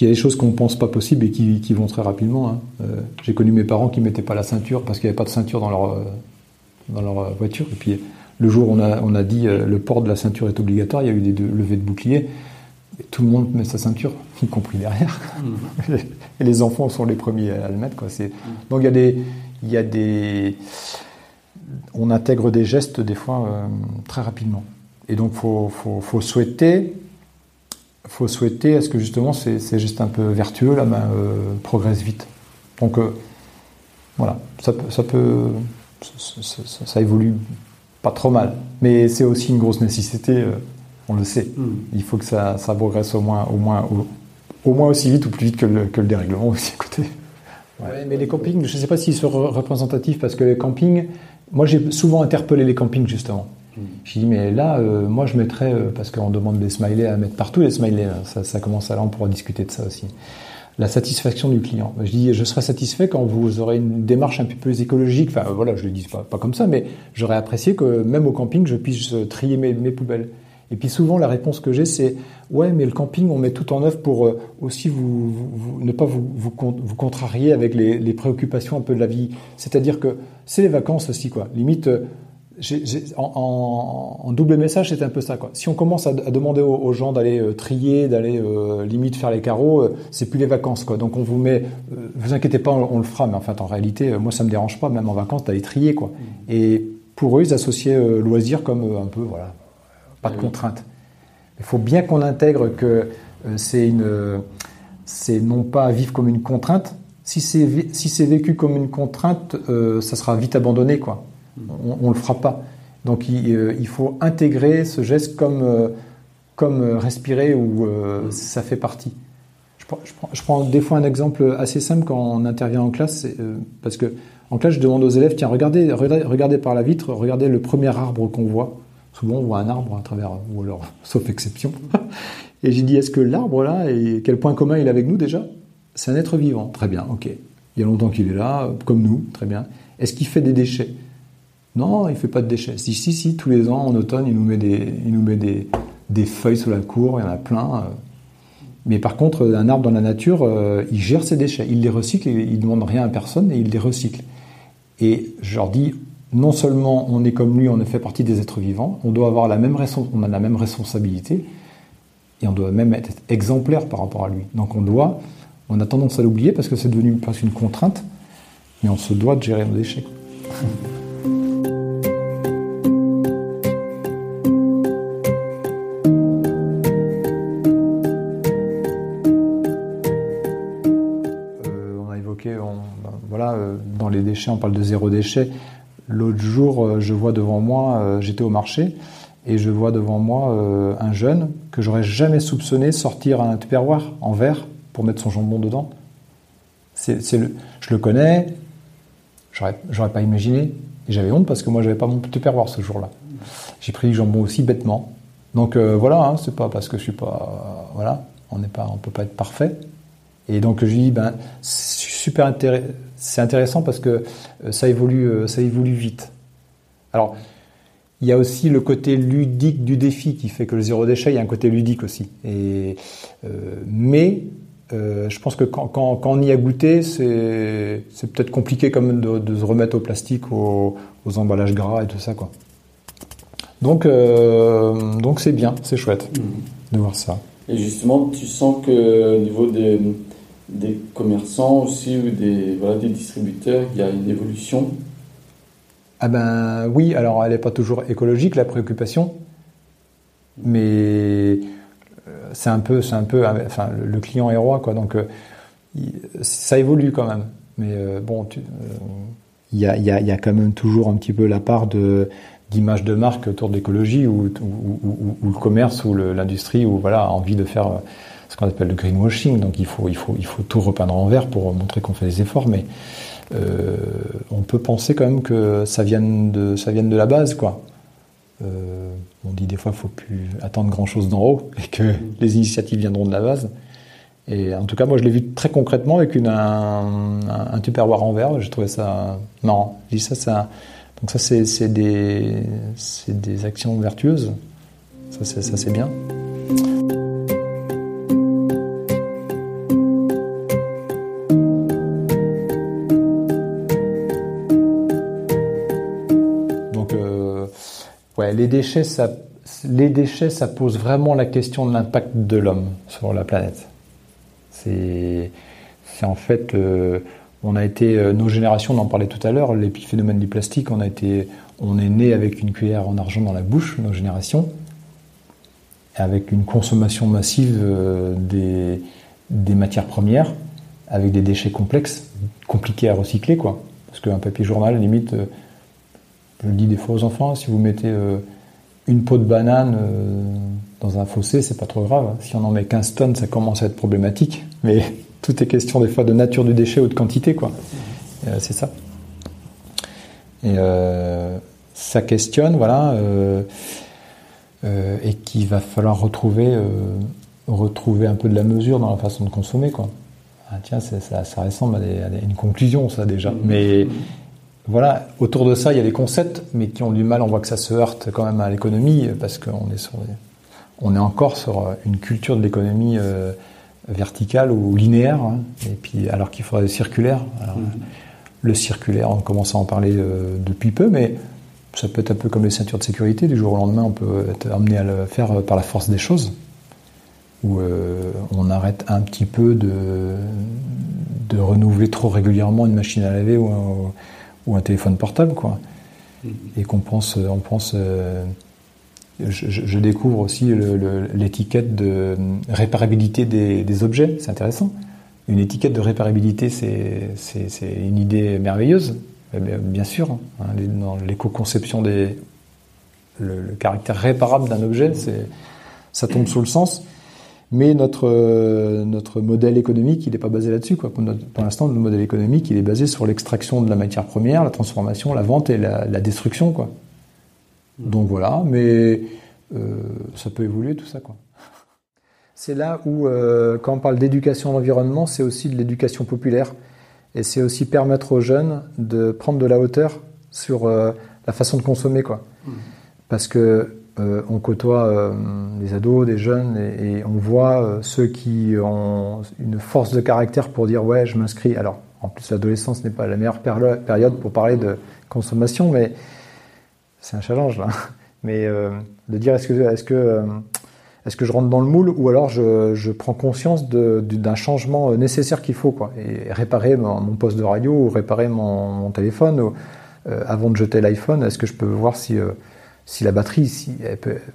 Il y a des choses qu'on pense pas possibles et qui, qui vont très rapidement. hein. Euh, J'ai connu mes parents qui mettaient pas la ceinture parce qu'il n'y avait pas de ceinture dans leur euh, dans leur voiture. Et puis le jour où on a on a dit euh, le port de la ceinture est obligatoire, il y a eu des deux- levées de boucliers. Et tout le monde met sa ceinture, y compris derrière. Et les enfants sont les premiers à le mettre. Quoi. Donc il y a des il y a des on intègre des gestes des fois euh, très rapidement. Et donc faut, faut, faut souhaiter, faut souhaiter à ce que justement ces, ces gestes un peu vertueux là, ben, euh, progressent vite. Donc euh, voilà, ça peut, ça, peut ça, ça- ça- ça évolue pas trop mal, mais c'est aussi une grosse nécessité. euh, on le sait. Il faut que ça, ça progresse au moins, au moins, au, au moins aussi vite ou plus vite que le, que le dérèglement aussi. Écoutez. Ouais, mais les campings, je ne sais pas s'ils sont re- représentatifs parce que les campings, moi j'ai souvent interpellé les campings justement. J'ai dit, mais là, euh, moi je mettrais, euh, parce qu'on demande des smileys à mettre partout, les smileys, là, ça, commence à là, on pourra discuter de ça aussi. La satisfaction du client. Je dis, je serai satisfait quand vous aurez une démarche un peu plus écologique. Enfin, voilà, je le dis pas, comme ça, mais j'aurais apprécié que même au camping, je puisse euh, trier mes, poubelles. Et puis souvent, la réponse que j'ai, c'est ouais, mais le camping, on met tout en œuvre pour aussi vous, ne pas vous contrarier avec les, les préoccupations un peu de la vie. C'est-à-dire que c'est les vacances aussi, quoi. Limite, en, en- en double message, c'est un peu ça, quoi. Si on commence à, à demander aux, aux gens d'aller euh, trier, d'aller euh, limite faire les carreaux, euh, c'est plus les vacances, quoi. Donc on vous met, euh, vous inquiétez pas, on, on le fera, mais en fait, en réalité, moi, ça me dérange pas, même en vacances, d'aller trier, quoi. Et pour eux, ils associaient loisir comme un peu, voilà, pas de contrainte. Il faut bien qu'on intègre que c'est une, c'est non pas vivre comme une contrainte. Si c'est si c'est vécu comme une contrainte, ça sera vite abandonné, quoi. On, on le fera pas. Donc il, euh, il faut intégrer ce geste comme euh, comme euh, respirer euh, ça fait partie. Je prends, des fois un exemple assez simple quand on intervient en classe, parce que en classe je demande aux élèves tiens regardez regardez, regardez par la vitre, regardez le premier arbre qu'on voit. Souvent, on voit un arbre à travers, ou alors, sauf exception. Et j'ai dit, est-ce que l'arbre là, et quel point commun il a avec nous déjà? C'est un être vivant. Très bien, ok. Il y a longtemps qu'il est là, comme nous, très bien. Est-ce qu'il fait des déchets? Non, il fait pas de déchets. Si, si, si, tous les ans, en automne, il nous met des, feuilles sous la cour, il y en a plein. euh. Mais par contre, un arbre dans la nature, euh, il gère ses déchets, il les recycle, il ne demande rien à personne et il les recycle. Et je leur dis, non seulement on est comme lui, on fait partie des êtres vivants, on doit avoir la même, on a la même responsabilité, et on doit même être exemplaire par rapport à lui. Donc on doit, on a tendance à l'oublier parce que c'est devenu presque une contrainte, mais on se doit de gérer nos déchets. on parle de zéro déchet. L'autre jour, euh, je vois devant moi, euh, j'étais au marché, et je vois devant moi euh, un jeune que j'aurais jamais soupçonné sortir un tupperware en verre pour mettre son jambon dedans. Je le connais, j'aurais, pas imaginé, et j'avais honte parce que moi j'avais pas mon tupperware ce jour-là. J'ai pris du jambon aussi bêtement. Donc voilà, hein, c'est pas parce que je suis pas, voilà, on n'est pas, on peut pas être parfait. Et donc je dis, ben, c'est super intéressant, c'est intéressant parce que euh, ça évolue, euh, ça évolue vite. Alors, il y a aussi le côté ludique du défi qui fait que le zéro déchet, il y a un côté ludique aussi. Et, euh, mais euh, je pense que quand, quand- quand on y a goûté, c'est c'est peut-être compliqué quand même de, de se remettre au plastique, aux, aux emballages gras et tout ça. Quoi. Donc euh, donc c'est bien, c'est chouette de voir ça. Et justement, tu sens que au niveau des, des commerçants aussi ou des, voilà, des distributeurs, il y a une évolution? Ah ben oui, alors elle n'est pas toujours écologique la préoccupation, mais euh, c'est un peu, un peu, enfin le client est roi quoi, donc euh, ça évolue quand même. Mais euh, bon, il y, a, il y a- quand même toujours un petit peu la part de d'image de marque autour de l'écologie ou, ou, ou- le commerce ou l'industrie ou voilà envie de faire ce qu'on appelle le greenwashing. Donc il faut, il faut, il faut tout repeindre en vert pour montrer qu'on fait des efforts, mais euh, on peut penser quand même que ça vienne de, ça vienne de la base, quoi. Euh, on dit des fois qu'il faut plus attendre grand chose d'en haut et que les initiatives viendront de la base. Et en tout cas, moi, je l'ai vu très concrètement avec une, un, un, un tupperware en verre. J'ai trouvé ça marrant. Je dis ça, ça. Donc ça, c'est des, actions vertueuses. Ça, c'est bien. Les déchets, ça, pose vraiment la question de l'impact de l'homme sur la planète. C'est, en fait, euh, on a été, euh, nos générations, on en parlait tout à l'heure, l'épiphénomène du plastique, on est né avec une cuillère en argent dans la bouche, nos générations, avec une consommation massive euh, des, matières premières, avec des déchets complexes, compliqués à recycler, quoi. Parce qu'un papier journal, limite, je le dis des fois aux enfants, si vous mettez euh, une peau de banane euh, dans un fossé, c'est pas trop grave. Si on en met 15 tonnes, ça commence à être problématique. Mais tout est question des fois de nature du déchet ou de quantité, quoi. Euh, c'est ça. Et ça questionne, voilà, et qu'il va falloir retrouver, retrouver un peu de la mesure dans la façon de consommer, quoi. Ah, tiens, ça, ressemble à, à une conclusion, ça déjà. Mais voilà, autour de ça, il y a des concepts, mais qui ont du mal. On voit que ça se heurte quand même à l'économie, parce qu'on est sur, on est encore sur une culture de l'économie euh, verticale ou linéaire, hein, et puis alors qu'il faudrait circulaire. Alors, Le circulaire, on commence à en parler euh, depuis peu, mais ça peut être un peu comme les ceintures de sécurité. Du jour au lendemain, on peut être amené à le faire euh, par la force des choses, où euh, on arrête un petit peu de, de renouveler trop régulièrement une machine à laver ou un, ou un téléphone portable, quoi. Et qu'on pense, on pense. euh, je, découvre aussi l'étiquette de réparabilité des, des objets. C'est intéressant. Une étiquette de réparabilité, c'est une idée merveilleuse. Eh bien, bien sûr, hein, les- dans l'éco-conception des le, le caractère réparable d'un objet, ça tombe sous le sens. Mais notre, euh, notre modèle économique, il n'est pas basé là-dessus. Quoi. Pour, notre- pour l'instant, notre modèle économique, il est basé sur l'extraction de la matière première, la transformation, la vente et la, la destruction. Quoi. Donc voilà, mais euh, ça peut évoluer tout ça. Quoi. C'est là où, euh, quand on parle d'éducation à l'environnement, c'est aussi de l'éducation populaire. Et c'est aussi permettre aux jeunes de prendre de la hauteur sur la façon de consommer. Quoi. Parce que euh, on côtoie euh, des ados, des jeunes, et, on voit euh, ceux qui ont une force de caractère pour dire ouais, je m'inscris. Alors, en plus, l'adolescence n'est pas la meilleure période pour parler de consommation, mais c'est un challenge là. Mais euh, de dire est-ce que est-ce que euh, est-ce que je rentre dans le moule ou alors je, prends conscience d'un changement nécessaire qu'il faut quoi et réparer mon, poste de radio ou réparer mon, mon téléphone ou, euh, avant de jeter l'iPhone est-ce que je peux voir si euh, si la batterie si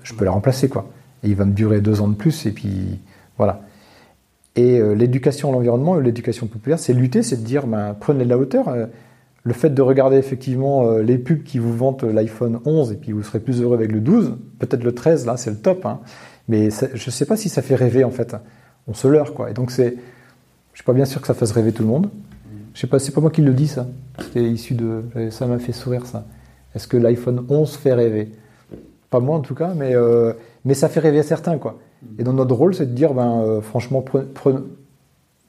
je peux la remplacer quoi et il va me durer deux ans de plus et puis voilà et euh, l'éducation à l'environnement l'éducation populaire c'est lutter c'est de dire ben, prenez de la hauteur euh, le fait de regarder effectivement euh, les pubs qui vous vantent l'iPhone 11 et puis vous serez plus heureux avec le 12, peut-être le 13 là c'est le top, hein. mais je sais pas si ça fait rêver en fait. On se leurre quoi. Et donc c'est, je suis pas bien sûr que ça fasse rêver tout le monde. Je sais pas, c'est pas moi qui le dis ça. C'est issu de, ça m'a fait sourire ça. Est-ce que l'iPhone 11 fait rêver? Pas moi en tout cas, mais euh, mais ça fait rêver certains quoi. Et donc notre rôle c'est de dire ben euh, franchement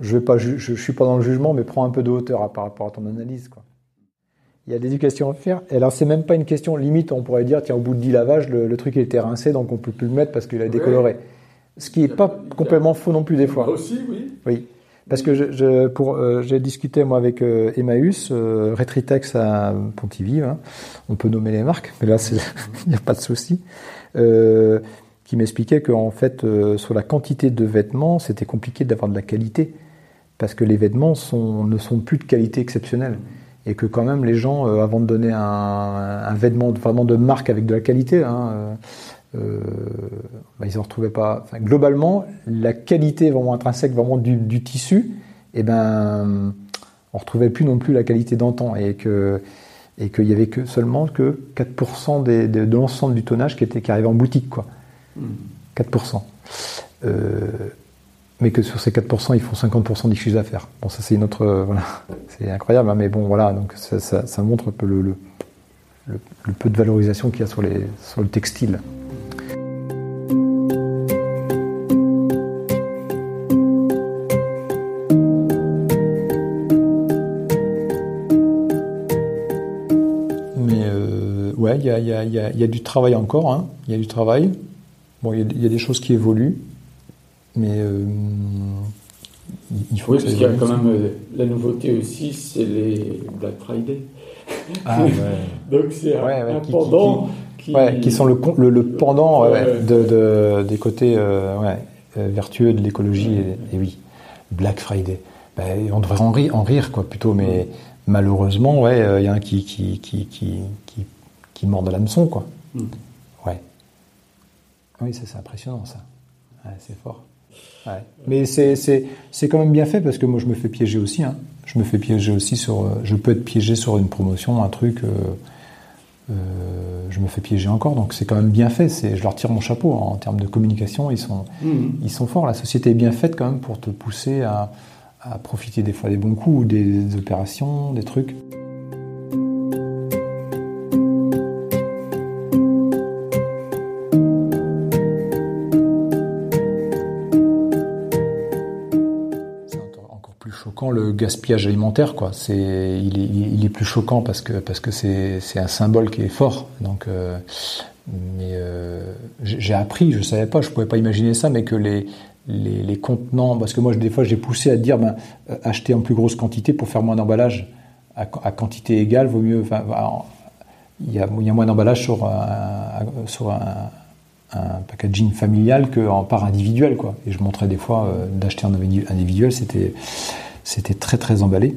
je je suis pas dans le jugement mais prends un peu de hauteur à- par rapport à ton analyse quoi. Il y a de l'éducation à faire. Et alors, c'est même pas une question limite. On pourrait dire, tiens, au bout de 10 lavages, le, le truc il était rincé, donc on peut plus le mettre parce qu'il a décoloré. Ce qui est pas complètement faux non plus des fois. aussi, oui. Oui. Parce que je, je- pour, euh, j'ai discuté moi avec euh, Emmaüs, euh, Retritex à Pontivy, hein. on peut nommer les marques, mais là il n'y a pas de souci, euh, qui m'expliquait qu'en fait euh, sur la quantité de vêtements, c'était compliqué d'avoir de la qualité, parce que les vêtements sont, ne sont plus de qualité exceptionnelle. Et que quand même les gens, euh, avant de donner un, un vêtement vraiment de marque avec de la qualité, hein, euh, bah, ils en retrouvaient pas. Enfin, globalement, la qualité vraiment intrinsèque, vraiment du, du tissu, et ben, on retrouvait plus non plus la qualité d'antan et que et qu'il y avait que seulement que 4% des- de, de l'ensemble du tonnage qui était qui arrivait en boutique quoi. 4%. Euh, mais que sur ces 4%, ils font 50% du chiffre d'affaires. Bon, ça c'est une autre, euh, voilà, c'est incroyable, hein, mais bon, voilà, donc ça, ça- ça montre un peu le, le, le- le peu de valorisation qu'il y a sur, les, sur le textile. Y a, il y a- il y a- il y a du travail encore, hein. il y a du travail. Bon, il y a- des choses qui évoluent, mais euh, il faut Oui, que parce qu'il y a quand même euh, la nouveauté aussi, c'est les Black Friday. Ah, ouais. Donc c'est un, Ouais, ouais, un qui- qui- pendant qui, qui sont le, le, le pendant de, de- des côtés euh, vertueux de l'écologie. Et, et oui, Black Friday. Ben, on devrait en rire, en rire quoi, plutôt, mais malheureusement, ouais, il y a un qui, qui, qui, qui, qui, mord de l'hameçon, quoi. Mm. Ouais. Oui, ça, c'est impressionnant, ça. Ouais, c'est fort. Ouais. Mais c'est, quand même bien fait parce que moi je me fais piéger aussi. Hein. Je me fais piéger aussi sur. Je peux être piégé sur une promotion, un truc. euh, euh, je me fais piéger encore, donc c'est quand même bien fait. Je leur tire mon chapeau hein. en termes de communication. Ils sont, Mhm. ils sont forts. La société est bien faite quand même pour te pousser à, à profiter des fois des bons coups, ou des, des opérations, des trucs. Le gaspillage alimentaire quoi. C'est il est, plus choquant parce que parce que c'est c'est un symbole qui est fort. Donc euh, mais euh, j'ai appris je savais pas je pouvais pas imaginer ça mais que les les, les contenants parce que moi des fois j'ai poussé à dire ben euh, acheter en plus grosse quantité pour faire moins d'emballage à, quantité égale vaut mieux il y a, y a moins d'emballage sur un, sur un, packaging familial qu'en part individuel quoi. Et je montrais des fois d'acheter en individu- individuel c'était c'était très très emballé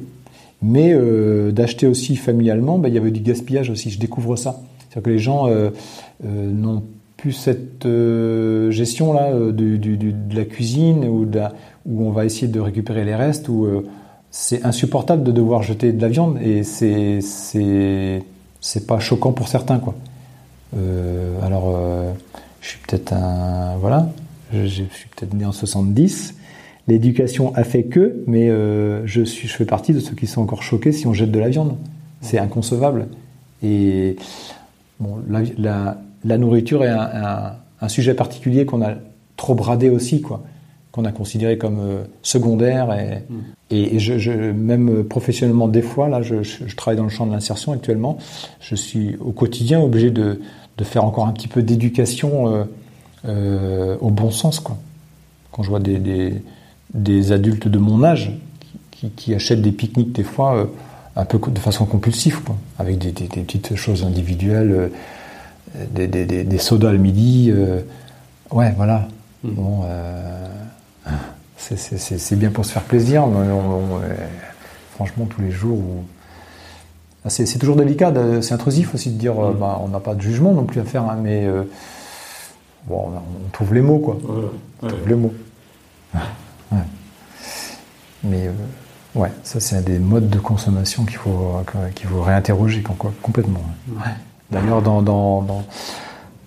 mais euh, d'acheter aussi familialement ben, il y avait du gaspillage aussi je découvre ça c'est-à-dire que les gens euh, euh, n'ont plus cette gestion là de la cuisine ou où on va essayer de récupérer les restes où c'est insupportable de devoir jeter de la viande et c'est c'est c'est pas choquant pour certains quoi alors, je suis peut-être un. Voilà, je suis peut-être né en 70. L'éducation a fait que, mais euh, je, suis, je fais partie de ceux qui sont encore choqués si on jette de la viande. C'est inconcevable. Et bon, la, la- la nourriture est un, un- un sujet particulier qu'on a trop bradé aussi, quoi. Qu'on a considéré comme euh, secondaire. Et, et, et je, je- même professionnellement, des fois, là, je, je- je travaille dans le champ de l'insertion actuellement. Je suis au quotidien obligé de, de faire encore un petit peu d'éducation euh, euh, au bon sens, quoi. Quand je vois des, des, des adultes de mon âge qui, qui achètent des pique-niques des fois euh, un peu de façon compulsive, quoi, avec des, des- des petites choses individuelles, euh, des, sodas le midi. euh, ouais, voilà. Bon, euh, c'est- bien pour se faire plaisir, mais on- on- franchement, tous les jours. où- Ah, C'est toujours délicat, c'est intrusif aussi de dire bah, on n'a pas de jugement non plus à faire, hein, mais euh, bon, on trouve les mots, quoi. On trouve les mots. Ouais. Mais euh, Ouais, ça c'est un des modes de consommation qu'il faut, qu'il faut réinterroger com- complètement. Ouais. D'ailleurs, dans, dans, dans,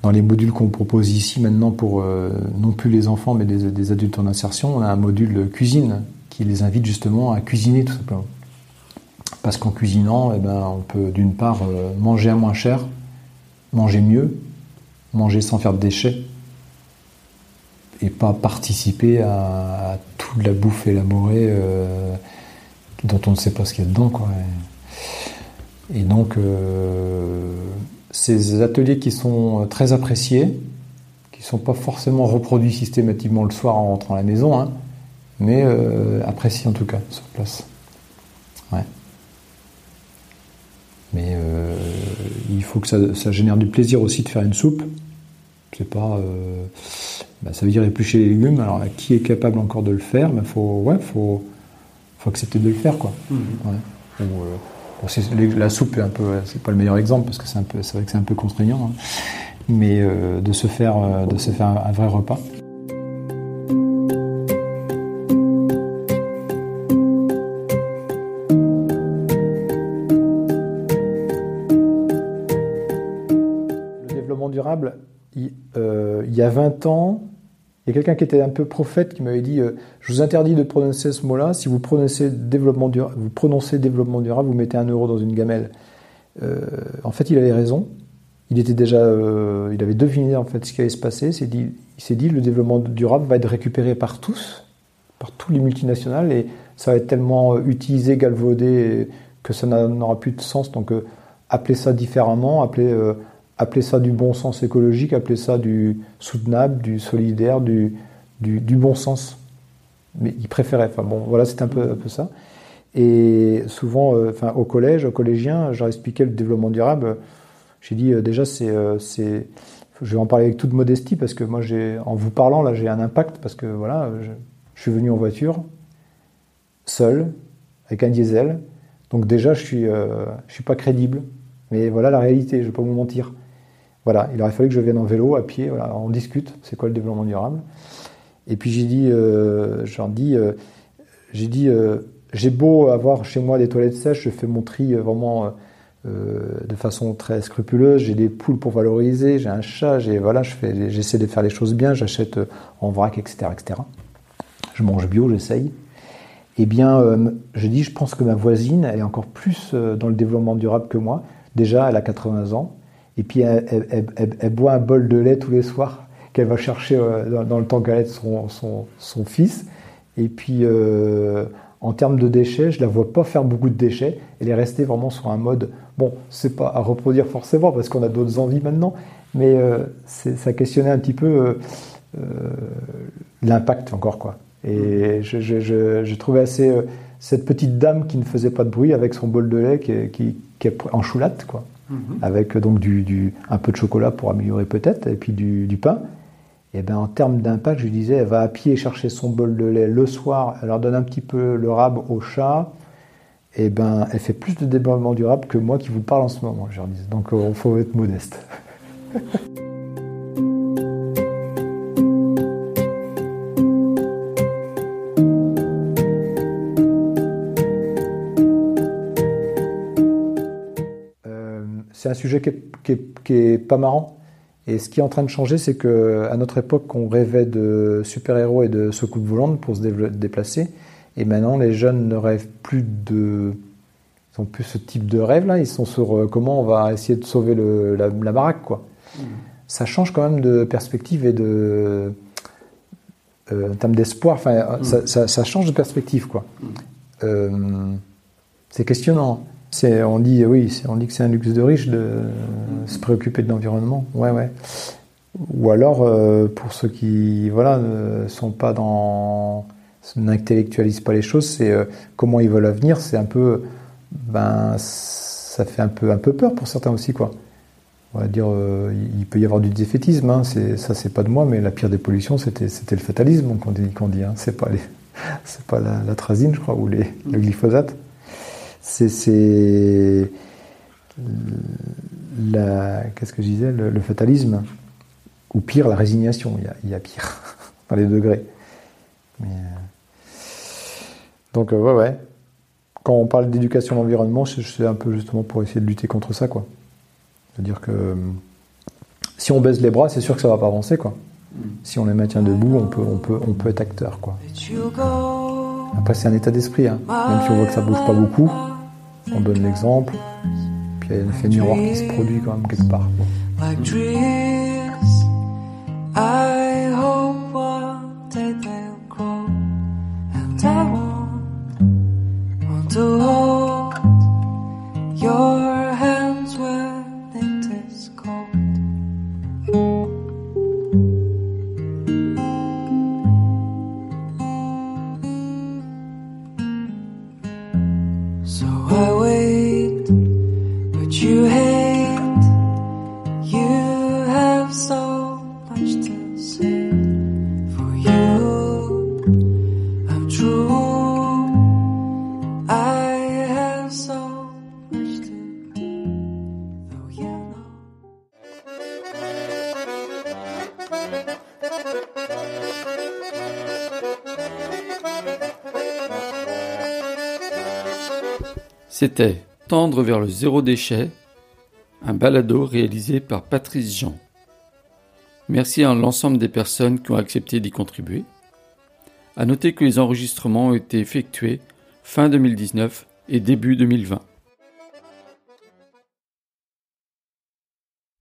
dans les modules qu'on propose ici maintenant pour euh, non plus les enfants mais des, des adultes en insertion, on a un module cuisine qui les invite justement à cuisiner tout simplement. Parce qu'en cuisinant, eh ben, on peut d'une part euh, manger à moins cher, manger mieux, manger sans faire de déchets et pas participer à, toute la bouffe élaborée euh, dont on ne sait pas ce qu'il y a dedans. Quoi. Et, donc, euh, ces ateliers qui sont très appréciés, qui ne sont pas forcément reproduits systématiquement le soir en rentrant à la maison, hein, mais euh, appréciés en tout cas sur place. Ouais. Mais il faut que ça, ça génère du plaisir aussi de faire une soupe. C'est pas. Bah, ça veut dire éplucher les légumes. Alors, qui est capable encore de le faire? Il faut, ouais, faut, faut accepter de le faire, quoi. Mhm. Ouais. Ou, euh, bon, la soupe est un peu, c'est pas le meilleur exemple parce que c'est un peu, c'est vrai que c'est un peu contraignant. hein. Mais euh, de se faire, euh, de se faire un, un vrai repas. Le développement durable, il, il y a 20 ans, il y a quelqu'un qui était un peu prophète qui m'avait dit euh, Je vous interdis de prononcer ce mot-là. Si vous prononcez développement, dura- vous prononcez développement durable, vous mettez un euro dans une gamelle. Euh, en fait, il avait raison. Il était déjà, euh, il avait deviné en fait ce qui allait se passer. Il s'est dit, le développement durable va être récupéré par tous, par tous les multinationales, et ça va être tellement utilisé, galvaudé, que ça n'a- n'aura plus de sens. Donc, appelez ça différemment, appelez, appelez ça du bon sens écologique, appelez ça du soutenable, du solidaire, du, du, bon sens. Mais il préférait. Enfin bon, voilà, c'est un peu, un peu ça. Et souvent, euh, enfin, au collège, aux collégiens, j'ai expliqué le développement durable. J'ai dit euh, déjà, c'est, euh, c'est, je vais en parler avec toute modestie parce que moi, j'ai, en vous parlant là, j'ai un impact parce que voilà, je, suis venu en voiture, seul, avec un diesel. Donc déjà, je suis, je suis pas crédible. Mais voilà la réalité, je vais pas vous mentir. Voilà, il aurait fallu que je vienne en vélo, à pied, on discute, c'est quoi le développement durable? Et puis j'ai dit, euh, euh, j'ai dit, euh, j'ai beau avoir chez moi des toilettes sèches, je fais mon tri vraiment de façon très scrupuleuse. J'ai des poules pour valoriser, j'ai un chat, j'ai voilà, je fais, j'essaie de faire les choses bien, j'achète en vrac, etc., etc. Je mange bio, j'essaye. Eh bien, je dis, je pense que ma voisine, est encore plus dans le développement durable que moi. Déjà, elle a 80 ans. Et puis, elle, boit un bol de lait tous les soirs qu'elle va chercher euh, dans, le temps qu'elle de son, son, fils. Et puis, euh, en termes de déchets, je la vois pas faire beaucoup de déchets. Elle est restée vraiment sur un mode, bon, c'est pas à reproduire forcément parce qu'on a d'autres envies maintenant, mais euh, ça questionnait un petit peu euh, l'impact encore, quoi. Et je, je, assez cette petite dame qui ne faisait pas de bruit avec son bol de lait qui, qui, est en choulatte, quoi Mhm. avec euh, donc du, du- un peu de chocolat pour améliorer peut-être, et puis du, pain. Et ben en termes d'impact, je disais, elle va à pied chercher son bol de lait le soir, elle leur donne un petit peu le rab au chat, et ben elle fait plus de développement durable que moi qui vous parle en ce moment, je leur disais. Donc il faut être modeste. sujet qui est, qui est- qui est pas marrant. Et ce qui est en train de changer, c'est que à notre époque, on rêvait de super-héros et de secousses volantes pour se déplacer. Et maintenant, les jeunes ne rêvent plus de. Ils ont plus ce type de rêve-là. Ils sont sur euh, comment on va essayer de sauver le- la, la baraque, quoi. Ça change quand même de perspective et de. euh, en termes d'espoir, enfin, ça, ça- ça change de perspective, quoi. Euh, c'est questionnant. On dit, oui, on dit que c'est un luxe de riche de se préoccuper de l'environnement. Ouais, ouais. Ou alors, euh, pour ceux qui, voilà, ne sont pas dans, n'intellectualisent pas les choses, c'est euh, comment ils veulent l'avenir. C'est un peu, ben, ça fait un peu, un peu peur pour certains aussi, quoi. On va dire, euh, il peut y avoir du défaitisme. Hein, ça, c'est pas de moi, mais la pire des pollutions, c'était, c'était le fatalisme qu'on dit, qu'on dit. Hein. C'est pas les, c'est pas la, la trazine, je crois, ou les, le glyphosate. C'est, c'est la, qu'est-ce que je disais, le, le fatalisme, ou pire, la résignation. Il y a, il y a pire dans les degrés. Mais, euh, donc euh, ouais, ouais. quand on parle d'éducation à l'environnement, c'est un peu justement pour essayer de lutter contre ça, quoi. C'est-à-dire que euh, si on baisse les bras, c'est sûr que ça va pas avancer, quoi. Si on les maintient debout, on peut, on peut, on peut être acteur, quoi. Après, c'est un état d'esprit, hein. Même si on voit que ça bouge pas beaucoup, on donne l'exemple. Puis il y a un effet miroir qui se produit quand même quelque part. Vers le zéro déchet, un balado réalisé par Patrice Jean. Merci à l'ensemble des personnes qui ont accepté d'y contribuer. À noter que les enregistrements ont été effectués fin 2019 et début 2020.